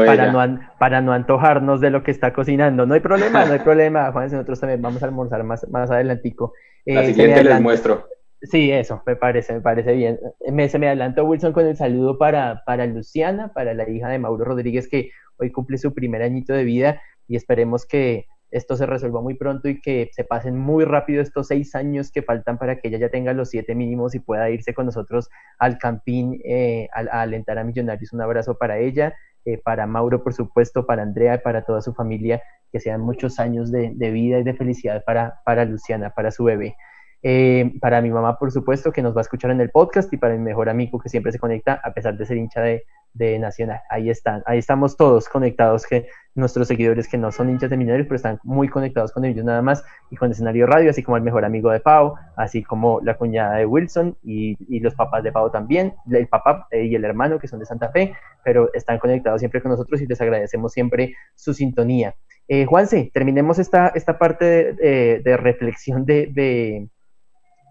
para, no, para no antojarnos de lo que está cocinando. No hay problema, no hay problema. Juan, nosotros también vamos a almorzar más, más adelantico. la eh, siguiente les muestro. Sí, eso, me parece, me parece bien. Me, se me adelantó Wilson con el saludo para, para Luciana, para la hija de Mauro Rodríguez, que hoy cumple su primer añito de vida y esperemos que esto se resuelva muy pronto y que se pasen muy rápido estos seis años que faltan para que ella ya tenga los siete mínimos y pueda irse con nosotros al campín eh, a, alentar a Millonarios. Un abrazo para ella, eh, para Mauro, por supuesto, para Andrea y para toda su familia, que sean muchos años de, de vida y de felicidad para, para Luciana, para su bebé. Eh, para mi mamá, por supuesto, que nos va a escuchar en el podcast y para mi mejor amigo que siempre se conecta, a pesar de ser hincha de, Nacional. Ahí están, ahí estamos todos conectados, que nuestros seguidores que no son hinchas de Millonarios, pero están muy conectados con ellos nada más y con escenario radio, así como el mejor amigo de Pau, así como la cuñada de Wilson y, los papás de Pau también, el papá eh, y el hermano que son de Santa Fe, pero están conectados siempre con nosotros y les agradecemos siempre su sintonía. Eh, Juanse, terminemos esta, esta parte de, reflexión de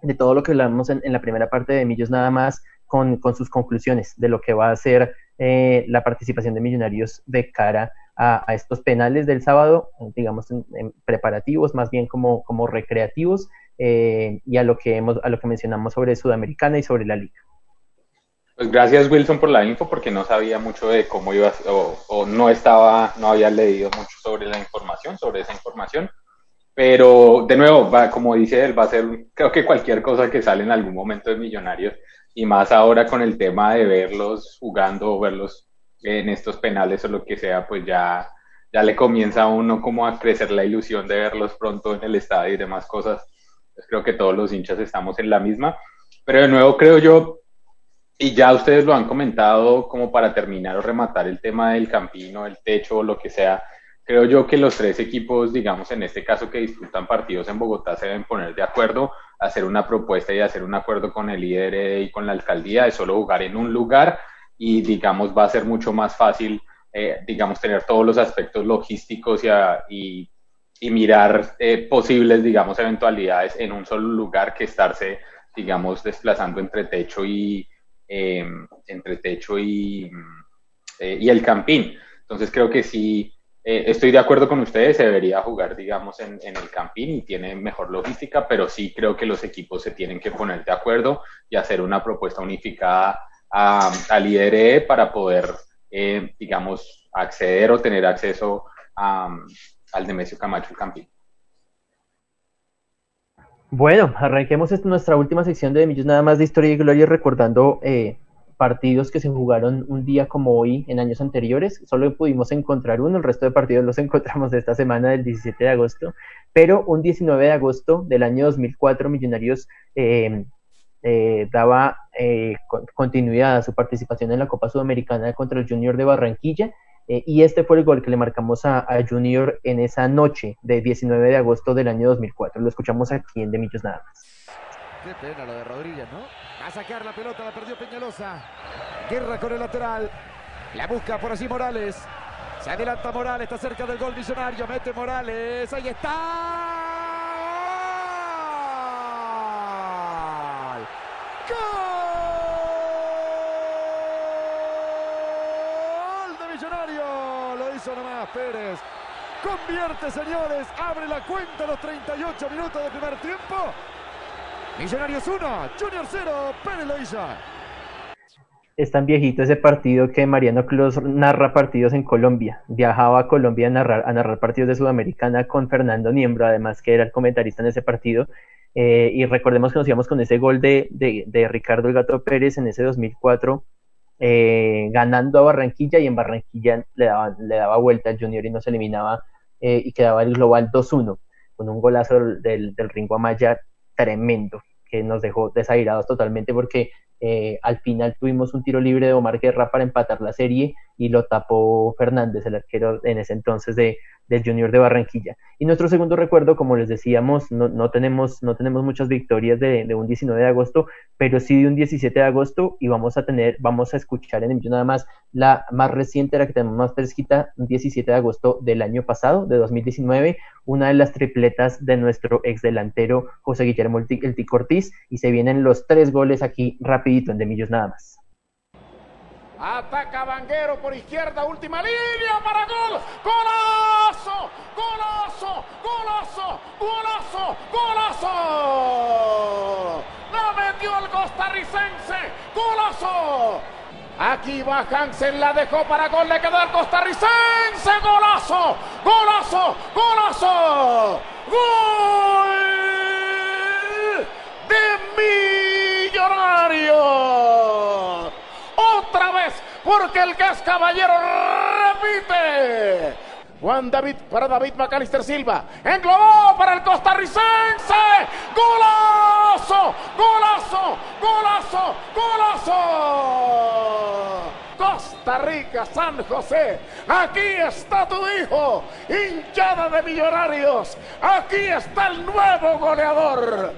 de todo lo que hablamos en, la primera parte de Millos nada más con, sus conclusiones de lo que va a ser eh, la participación de Millonarios de cara a, estos penales del sábado, digamos en, preparativos, más bien como, como recreativos, eh, y a lo que hemos, a lo que mencionamos sobre Sudamericana y sobre la liga. Pues gracias Wilson por la info, porque no sabía mucho de cómo iba, o, o no estaba, no había leído mucho sobre la información, sobre esa información. Pero de nuevo, va, como dice él, va a ser, creo que cualquier cosa que sale en algún momento de Millonarios, y más ahora con el tema de verlos jugando o verlos en estos penales o lo que sea, pues ya, ya le comienza a uno como a crecer la ilusión de verlos pronto en el estadio y demás cosas. Pues creo que todos los hinchas estamos en la misma. Pero de nuevo creo yo, y ya ustedes lo han comentado como para terminar o rematar el tema del campino, el techo o lo que sea, Creo yo que los tres equipos, digamos en este caso que disputan partidos en Bogotá, se deben poner de acuerdo, hacer una propuesta y hacer un acuerdo con el líder y con la alcaldía de solo jugar en un lugar y digamos va a ser mucho más fácil, eh, digamos, tener todos los aspectos logísticos y, y, mirar eh, posibles, digamos, eventualidades en un solo lugar que estarse, digamos, desplazando entre techo y, em, entre techo y, eh, y el campín. Entonces creo que sí eh, estoy de acuerdo con ustedes, se debería jugar, digamos, en, el campín y tiene mejor logística, pero sí creo que los equipos se tienen que poner de acuerdo y hacer una propuesta unificada a, al IDRE para poder, eh, digamos, acceder o tener acceso al Nemesio Camacho Campín. Bueno, arranquemos nuestra última sección de Millos nada más de historia y gloria recordando eh, partidos que se jugaron un día como hoy en años anteriores. Solo pudimos encontrar uno, el resto de partidos los encontramos esta semana del 17 de agosto, pero un 19 de agosto del año 2004 Millonarios eh, eh, daba eh, continuidad a su participación en la Copa Sudamericana contra el Junior de Barranquilla. y este fue el gol que le marcamos a, Junior en esa noche de 19 de agosto del año 2004. Lo escuchamos aquí en De Millos Nada más. Qué lo de Rodríguez, ¿no? A sacar la pelota, la perdió Peñalosa. Guerra con el lateral. La busca por allí Morales. Se adelanta Morales, está cerca del gol millonario. Mete Morales. Ahí está. ¡Gol! de Millonario. Lo hizo nomás Pérez. Convierte, señores. Abre la cuenta los 38 minutos de primer tiempo. Millonarios 1, Junior 0, Pérez Loiza. Es tan viejito ese partido que Mariano Clos narra partidos en Colombia. Viajaba a Colombia a narrar, a narrar partidos de Sudamericana con Fernando Niembro, además que era el comentarista en ese partido. Eh, y recordemos que nos íbamos con ese gol de, Ricardo El Gato Pérez en ese 2004, eh, ganando a Barranquilla y en Barranquilla le daba, le daba vuelta al Junior y no se eliminaba eh, y quedaba el global 2-1 con un golazo del Ringo Amaya tremendo que nos dejó desairados totalmente porque eh, al final tuvimos un tiro libre de Omar Guerra para empatar la serie y lo tapó Fernández, el arquero en ese entonces de, del Junior de Barranquilla. Y nuestro segundo recuerdo, como les decíamos, no, no tenemos, no tenemos muchas victorias de, de, un 19 de agosto, pero sí de un 17 de agosto y vamos a tener, vamos a escuchar en el nada más la más reciente, la que tenemos más fresquita, un 17 de agosto del año pasado, de 2019, una de las tripletas de nuestro ex delantero José Guillermo El Ortiz y se vienen los tres goles aquí rapidito en de Millos nada más. Ataca Vanguero por izquierda, última línea para gol. ¡Golazo! ¡Golazo! ¡Golazo! ¡Golazo! ¡Golazo! ¡La metió el costarricense! ¡Golazo! Aquí va Hansen, la dejó para gol, le quedó el costarricense. ¡Golazo! ¡Golazo! ¡Golazo! ¡Gol! De Millonario otra vez, porque el que es caballero repite. Juan David para David Macalister Silva. Englobó para el costarricense. ¡Golazo! ¡Golazo! ¡Golazo! ¡Golazo! Costa Rica, San José. Aquí está tu hijo. Hinchada de millonarios. Aquí está el nuevo goleador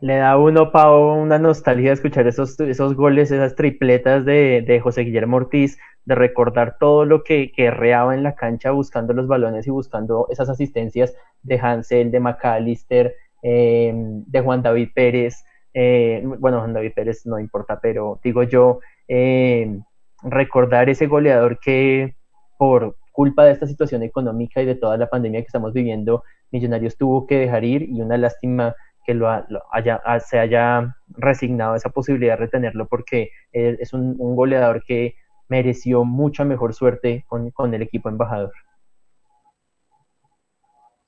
le da uno, Pau, una nostalgia escuchar esos, esos goles, esas tripletas de, de José Guillermo Ortiz, de recordar todo lo que, que reaba en la cancha buscando los balones y buscando esas asistencias de Hansel, de McAllister, eh, de Juan David Pérez. Eh, bueno, Juan David Pérez no importa, pero digo yo, eh, recordar ese goleador que por culpa de esta situación económica y de toda la pandemia que estamos viviendo, Millonarios tuvo que dejar ir y una lástima que lo, haya, se haya resignado esa posibilidad de retenerlo porque es un, goleador que mereció mucha mejor suerte con, con el equipo embajador.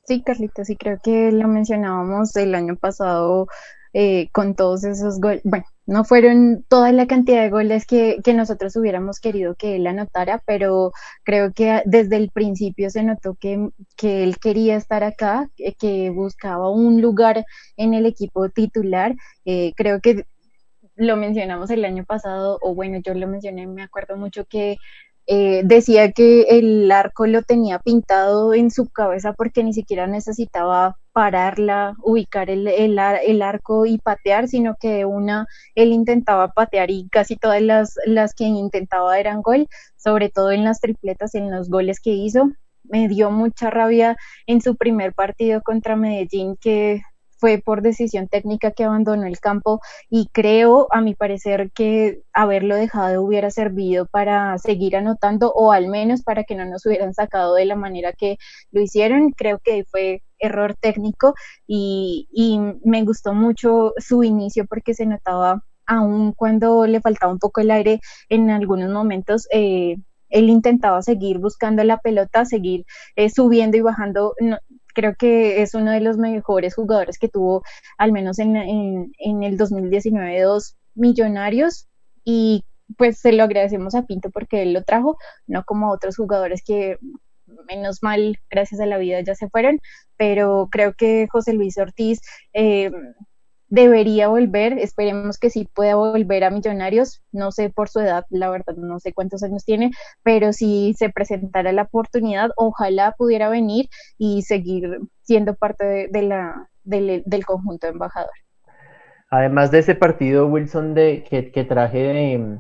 Sí, Carlitos, sí creo que lo mencionábamos el año pasado eh, con todos esos goles. Bueno, no fueron toda la cantidad de goles que, que, nosotros hubiéramos querido que él anotara, pero creo que desde el principio se notó que, que él quería estar acá, que, buscaba un lugar en el equipo titular. Eh, creo que lo mencionamos el año pasado, o bueno, yo lo mencioné, me acuerdo mucho que eh, decía que el arco lo tenía pintado en su cabeza porque ni siquiera necesitaba pararla, ubicar el, el, el, arco y patear, sino que una él intentaba patear y casi todas las, las que intentaba eran gol, sobre todo en las tripletas, en los goles que hizo. Me dio mucha rabia en su primer partido contra Medellín que fue por decisión técnica que abandonó el campo y creo, a mi parecer, que haberlo dejado hubiera servido para seguir anotando o al menos para que no nos hubieran sacado de la manera que lo hicieron. Creo que fue error técnico y, y me gustó mucho su inicio porque se notaba aún cuando le faltaba un poco el aire en algunos momentos. Eh, él intentaba seguir buscando la pelota, seguir eh, subiendo y bajando creo que es uno de los mejores jugadores que tuvo, al menos en, en, el 2019, dos millonarios. Y pues se lo agradecemos a Pinto porque él lo trajo, no como otros jugadores que menos mal, gracias a la vida ya se fueron, pero creo que José Luis Ortiz eh, debería volver, esperemos que sí pueda volver a Millonarios, no sé por su edad, la verdad no sé cuántos años tiene, pero si se presentara la oportunidad, ojalá pudiera venir y seguir siendo parte de, la, del conjunto embajador. Además de ese partido, Wilson, de, que, que traje de,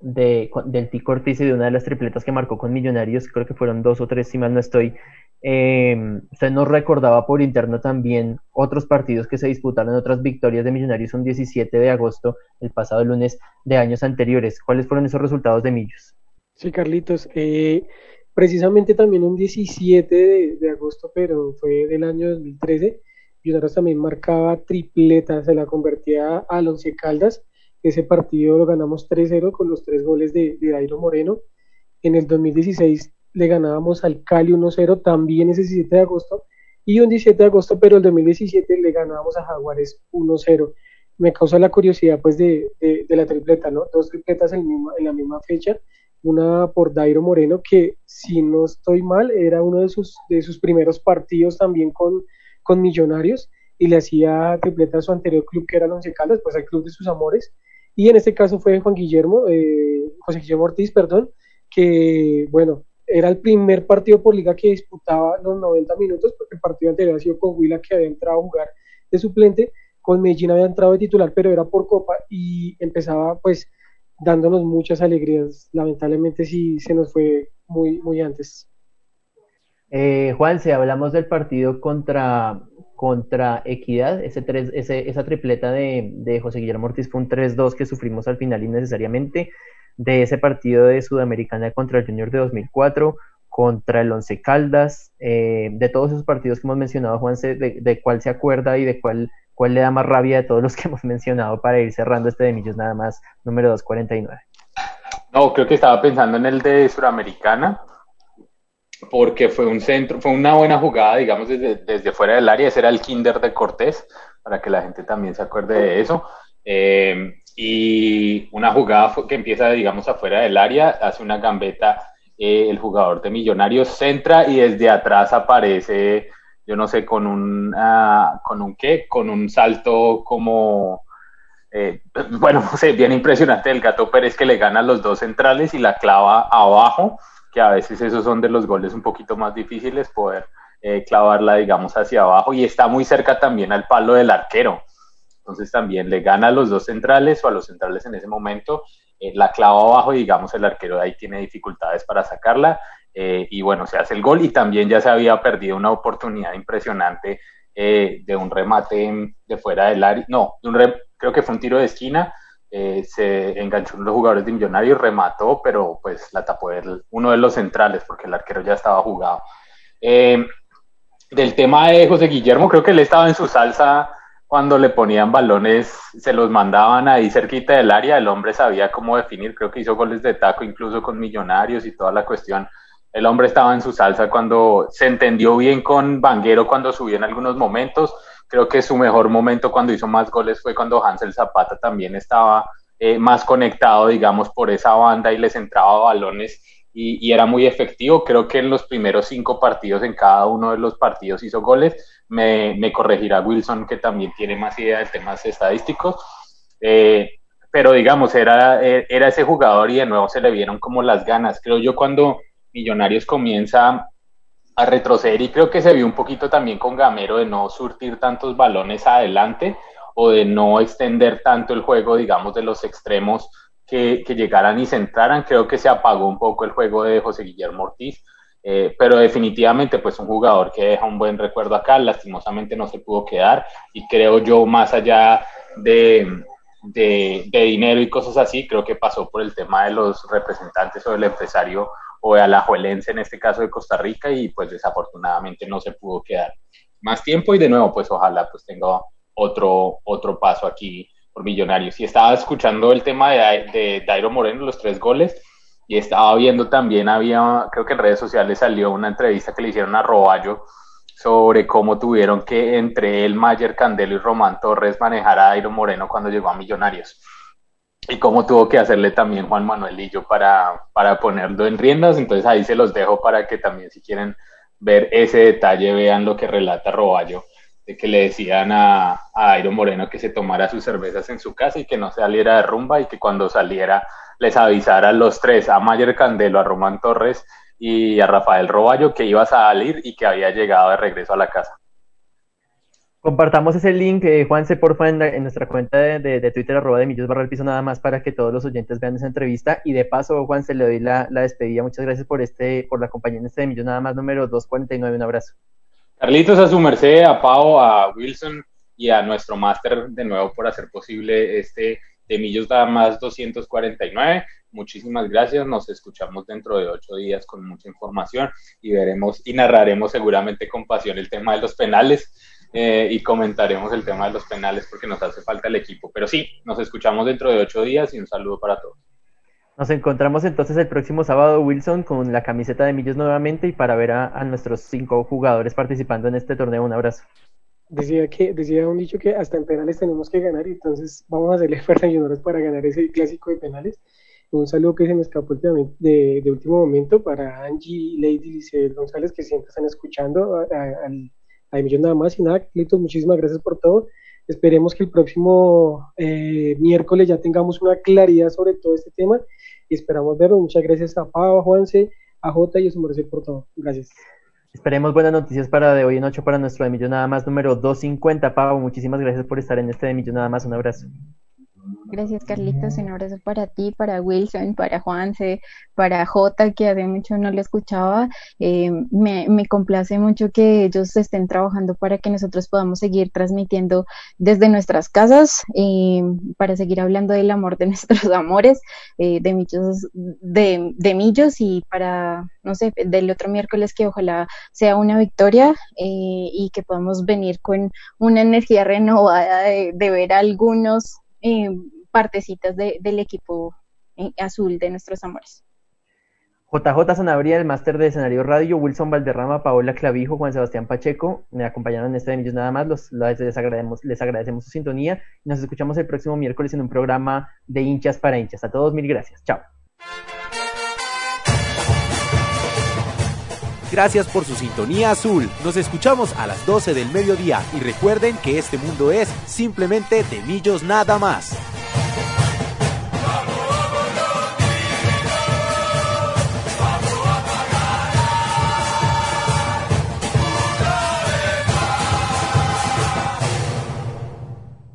de, del Tico Ortiz y de una de las tripletas que marcó con Millonarios, creo que fueron dos o tres, si mal no estoy, eh, usted nos recordaba por interno también otros partidos que se disputaron, otras victorias de Millonarios un 17 de agosto, el pasado lunes de años anteriores. ¿Cuáles fueron esos resultados de Millos? Sí, Carlitos. Eh, precisamente también un 17 de, de, agosto, pero fue del año 2013. Millonarios también marcaba tripleta, se la convertía a Once Caldas. Ese partido lo ganamos 3-0 con los tres goles de, de Dairo Moreno. En el 2016 le ganábamos al Cali 1-0 también ese 17 de agosto y un 17 de agosto, pero el 2017 le ganábamos a Jaguares 1-0. Me causa la curiosidad pues de, de, la tripleta, ¿no? Dos tripletas en, en, la misma fecha, una por Dairo Moreno, que si no estoy mal, era uno de sus, de sus primeros partidos también con, con Millonarios y le hacía tripleta a su anterior club que era el Once Caldas, pues el club de sus amores, y en este caso fue Juan Guillermo, eh, José Guillermo Ortiz, perdón, que bueno, era el primer partido por liga que disputaba los 90 minutos, porque el partido anterior ha sido con Huila que había entrado a jugar de suplente, con Medellín había entrado de titular, pero era por Copa y empezaba pues dándonos muchas alegrías. Lamentablemente sí se nos fue muy, muy antes. Eh, Juan, si hablamos del partido contra, contra Equidad, ese tres, ese, esa tripleta de, de José Guillermo Ortiz fue un 3-2 que sufrimos al final innecesariamente de ese partido de Sudamericana contra el Junior de 2004, contra el Once Caldas, eh, de todos esos partidos que hemos mencionado, Juan, de, de, cuál se acuerda y de cuál, cuál le da más rabia de todos los que hemos mencionado para ir cerrando este de Millos nada más, número 249. No, creo que estaba pensando en el de Sudamericana, porque fue un centro, fue una buena jugada, digamos, desde, desde fuera del área, ese era el Kinder de Cortés, para que la gente también se acuerde de eso. Eh, y una jugada que empieza, digamos, afuera del área, hace una gambeta eh, el jugador de Millonarios, centra y desde atrás aparece, yo no sé, con un, ah, con un qué, con un salto como, eh, bueno, no sé, bien impresionante el Gato Pérez que le gana los dos centrales y la clava abajo, que a veces esos son de los goles un poquito más difíciles, poder eh, clavarla, digamos, hacia abajo. Y está muy cerca también al palo del arquero. Entonces también le gana a los dos centrales o a los centrales en ese momento, eh, la clava abajo y digamos el arquero de ahí tiene dificultades para sacarla eh, y bueno, se hace el gol. Y también ya se había perdido una oportunidad impresionante eh, de un remate de fuera del área, no, de un creo que fue un tiro de esquina, se enganchó uno de los jugadores de Millonarios, remató, pero pues la tapó uno de los centrales porque el arquero ya estaba jugado. del tema de José Guillermo, creo que él estaba en su salsa cuando le ponían balones, se los mandaban ahí cerquita del área, el hombre sabía cómo definir, creo que hizo goles de taco incluso con Millonarios y toda la cuestión. El hombre estaba en su salsa cuando se entendió bien con Vanguero cuando subió en algunos momentos. Creo que su mejor momento cuando hizo más goles fue cuando Hansel Zapata también estaba eh, más conectado, digamos, por esa banda y les entraba balones y, era muy efectivo. Creo que en los primeros cinco partidos, en cada uno de los partidos hizo goles. Me, corregirá Wilson, que también tiene más idea de temas estadísticos. Eh, pero digamos, era, era ese jugador y de nuevo se le vieron como las ganas. Creo yo cuando Millonarios comienza a retroceder y creo que se vio un poquito también con Gamero de no surtir tantos balones adelante o de no extender tanto el juego, digamos, de los extremos que, llegaran y se entraran. Creo que se apagó un poco el juego de José Guillermo Ortiz, eh, pero definitivamente pues un jugador que deja un buen recuerdo acá, lastimosamente no se pudo quedar y creo yo más allá de, de, dinero y cosas así, creo que pasó por el tema de los representantes o del empresario o de Alajuelense en este caso de Costa Rica y pues desafortunadamente no se pudo quedar más tiempo y de nuevo pues ojalá pues tenga otro, otro paso aquí por Millonarios. Y estaba escuchando el tema de, de Dairo Moreno, los tres goles, y estaba viendo también, había, creo que en redes sociales salió una entrevista que le hicieron a Roballo sobre cómo tuvieron que entre él, Mayer Candelo y Román Torres manejar a Dairo Moreno cuando llegó a Millonarios. Y cómo tuvo que hacerle también Juan Manuel Lillo para, para ponerlo en riendas. Entonces ahí se los dejo para que también si quieren ver ese detalle vean lo que relata Roballo que le decían a, a Airo Moreno que se tomara sus cervezas en su casa y que no saliera de rumba y que cuando saliera les avisara a los tres, a Mayer Candelo, a Román Torres y a Rafael Roballo que iba a salir y que había llegado de regreso a la casa. Compartamos ese link, eh, Juanse, porfa, en, en nuestra cuenta de, Twitter, arroba de Millos barra el piso, nada más para que todos los oyentes vean esa entrevista. Y de paso, Juanse, le doy la, la despedida. Muchas gracias por este, por la compañía en este de Millos, nada más número 249. Un abrazo. Carlitos, a su merced, a Pau, a Wilson y a nuestro máster de nuevo por hacer posible este de Millos da más 249. Muchísimas gracias. Nos escuchamos dentro de ocho días con mucha información y veremos y narraremos seguramente con pasión el tema de los penales eh, y comentaremos el tema de los penales porque nos hace falta el equipo. Pero sí, nos escuchamos dentro de ocho días y un saludo para todos. Nos encontramos entonces el próximo sábado, Wilson, con la camiseta de Millos nuevamente y para ver a, nuestros cinco jugadores participando en este torneo. Un abrazo. Decía que decía un dicho que hasta en penales tenemos que ganar y entonces vamos a hacerle fuerza a para ganar ese clásico de penales. Un saludo que se me escapó de, de último momento para Angie, Lady, Liceo González que siempre están escuchando a, a, a, nada más y nada, Clitos, muchísimas gracias por todo Esperemos que el próximo eh, miércoles ya tengamos una claridad sobre todo este tema y esperamos verlo. Muchas gracias a Pau, a Juanse, a Jota y a su merced por todo. Gracias. Esperemos buenas noticias para de hoy en ocho para nuestro de Millón Nada Más número 250. Pau, muchísimas gracias por estar en este de Millón Nada Más. Un abrazo. Gracias, Carlitos. Un abrazo para ti, para Wilson, para Juanse, para Jota, que hace mucho no le escuchaba. Eh, me, me, complace mucho que ellos estén trabajando para que nosotros podamos seguir transmitiendo desde nuestras casas, eh, para seguir hablando del amor de nuestros amores, eh, de, millos, de, de millos y para, no sé, del otro miércoles que ojalá sea una victoria y que podamos venir con una energía renovada de, de ver algunos eh, partecitas de, del equipo eh, azul de nuestros amores. JJ Sanabria, el máster de escenario radio, Wilson Valderrama, Paola Clavijo, Juan Sebastián Pacheco, me acompañaron en este de nada más, los, les, agradecemos, les agradecemos su sintonía y nos escuchamos el próximo miércoles en un programa de hinchas para hinchas. A todos mil gracias, chao. Gracias por su sintonía azul. Nos escuchamos a las 12 del mediodía y recuerden que este mundo es simplemente de millos nada más.